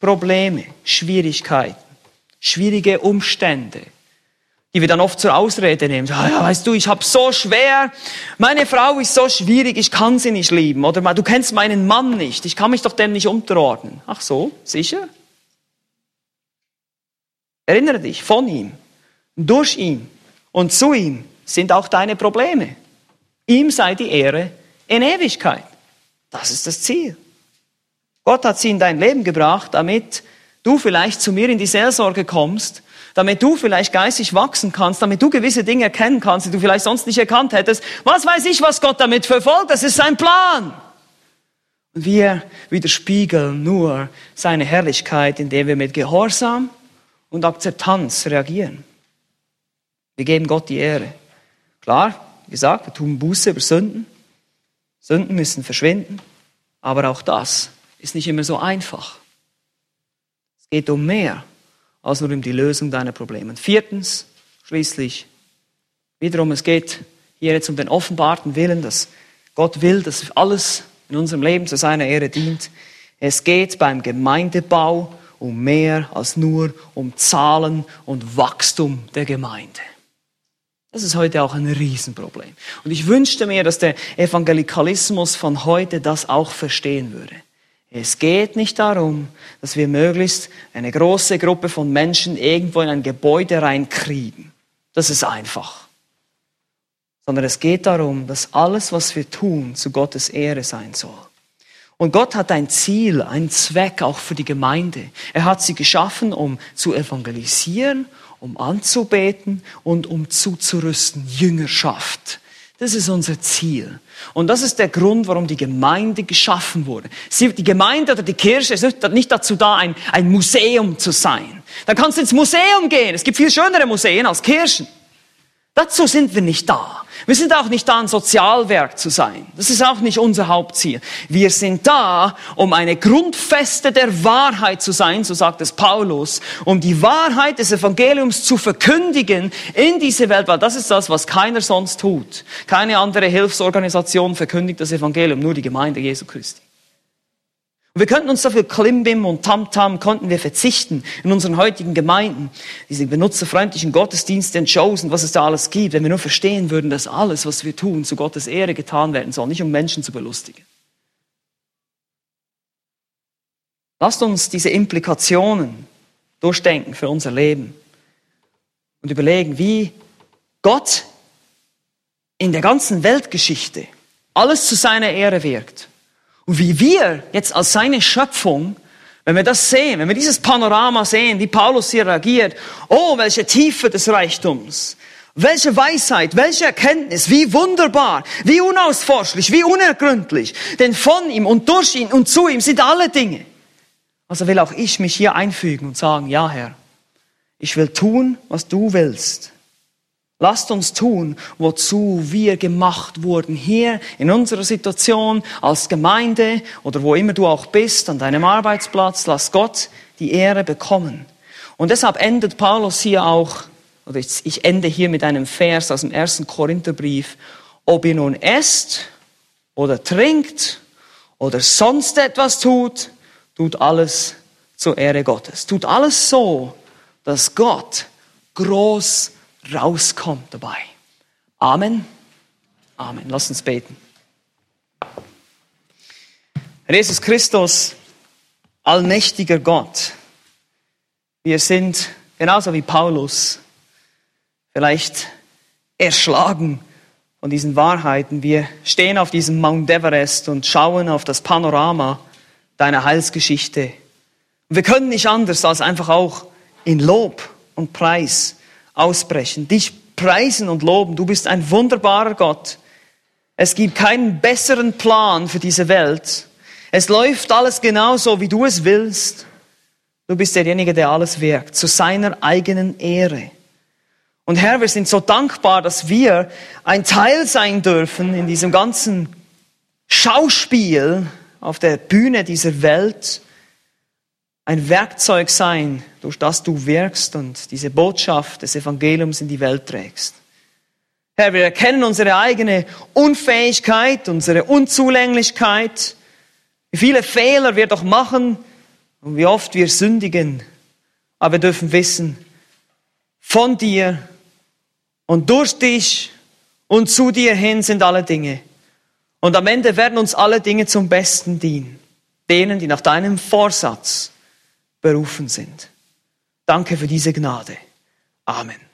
Probleme, Schwierigkeiten, schwierige Umstände, die wir dann oft zur Ausrede nehmen. Ja, weißt du, ich habe so schwer, meine Frau ist so schwierig, ich kann sie nicht lieben. Oder du kennst meinen Mann nicht, ich kann mich doch dem nicht unterordnen. Ach so, sicher? Erinnere dich, von ihm, durch ihn und zu ihm sind auch deine Probleme. Ihm sei die Ehre in Ewigkeit. Das ist das Ziel. Gott hat sie in dein Leben gebracht, damit du vielleicht zu mir in die Seelsorge kommst damit du vielleicht geistig wachsen kannst, damit du gewisse Dinge erkennen kannst, die du vielleicht sonst nicht erkannt hättest. Was weiß ich, was Gott damit verfolgt? Das ist sein Plan. Und wir widerspiegeln nur seine Herrlichkeit, indem wir mit Gehorsam und Akzeptanz reagieren. Wir geben Gott die Ehre. Klar, wie gesagt, wir tun Buße über Sünden. Sünden müssen verschwinden. Aber auch das ist nicht immer so einfach. Es geht um mehr als nur um die Lösung deiner Probleme. Und viertens, schließlich, wiederum, es geht hier jetzt um den offenbarten Willen, dass Gott will, dass alles in unserem Leben zu seiner Ehre dient. Es geht beim Gemeindebau um mehr als nur um Zahlen und Wachstum der Gemeinde. Das ist heute auch ein Riesenproblem. Und ich wünschte mir, dass der Evangelikalismus von heute das auch verstehen würde. Es geht nicht darum, dass wir möglichst eine große Gruppe von Menschen irgendwo in ein Gebäude reinkriegen. Das ist einfach. Sondern es geht darum, dass alles, was wir tun, zu Gottes Ehre sein soll. Und Gott hat ein Ziel, einen Zweck auch für die Gemeinde. Er hat sie geschaffen, um zu evangelisieren, um anzubeten und um zuzurüsten, Jüngerschaft das ist unser Ziel. Und das ist der Grund, warum die Gemeinde geschaffen wurde. Sie, die Gemeinde oder die Kirche ist nicht dazu da, ein, ein Museum zu sein. Dann kannst du ins Museum gehen. Es gibt viel schönere Museen als Kirchen. Dazu sind wir nicht da. Wir sind auch nicht da, ein Sozialwerk zu sein. Das ist auch nicht unser Hauptziel. Wir sind da, um eine Grundfeste der Wahrheit zu sein, so sagt es Paulus, um die Wahrheit des Evangeliums zu verkündigen in diese Welt, weil das ist das, was keiner sonst tut. Keine andere Hilfsorganisation verkündigt das Evangelium, nur die Gemeinde Jesu Christi. Und wir könnten uns dafür Klimbim und Tamtam konnten wir verzichten in unseren heutigen Gemeinden, diese benutzerfreundlichen Gottesdienste und Shows und was es da alles gibt, wenn wir nur verstehen würden, dass alles, was wir tun, zu Gottes Ehre getan werden soll, nicht um Menschen zu belustigen. Lasst uns diese Implikationen durchdenken für unser Leben und überlegen, wie Gott in der ganzen Weltgeschichte alles zu seiner Ehre wirkt und wie wir jetzt als seine Schöpfung, wenn wir das sehen, wenn wir dieses Panorama sehen, wie Paulus hier reagiert, oh, welche Tiefe des Reichtums, welche Weisheit, welche Erkenntnis, wie wunderbar, wie unausforschlich, wie unergründlich. Denn von ihm und durch ihn und zu ihm sind alle Dinge. Also will auch ich mich hier einfügen und sagen, ja Herr, ich will tun, was du willst. Lasst uns tun, wozu wir gemacht wurden. Hier in unserer Situation als Gemeinde oder wo immer du auch bist, an deinem Arbeitsplatz, lass Gott die Ehre bekommen. Und deshalb endet Paulus hier auch, oder ich ende hier mit einem Vers aus dem ersten Korintherbrief, ob ihr nun esst oder trinkt oder sonst etwas tut, tut alles zur Ehre Gottes. Tut alles so, dass Gott groß rauskommt dabei. Amen. Amen. Lass uns beten. Jesus Christus, allmächtiger Gott, wir sind genauso wie Paulus vielleicht erschlagen von diesen Wahrheiten. Wir stehen auf diesem Mount Everest und schauen auf das Panorama deiner Heilsgeschichte. Und wir können nicht anders als einfach auch in Lob und Preis ausbrechen, dich preisen und loben. Du bist ein wunderbarer Gott. Es gibt keinen besseren Plan für diese Welt. Es läuft alles genauso, wie du es willst. Du bist derjenige, der alles wirkt, zu seiner eigenen Ehre. Und Herr, wir sind so dankbar, dass wir ein Teil sein dürfen in diesem ganzen Schauspiel auf der Bühne dieser Welt, ein Werkzeug sein, durch das du wirkst und diese Botschaft des Evangeliums in die Welt trägst. Herr, wir erkennen unsere eigene Unfähigkeit, unsere Unzulänglichkeit, wie viele Fehler wir doch machen und wie oft wir sündigen. Aber wir dürfen wissen, von dir und durch dich und zu dir hin sind alle Dinge. Und am Ende werden uns alle Dinge zum Besten dienen. Denen, die nach deinem Vorsatz berufen sind. Danke für diese Gnade. Amen.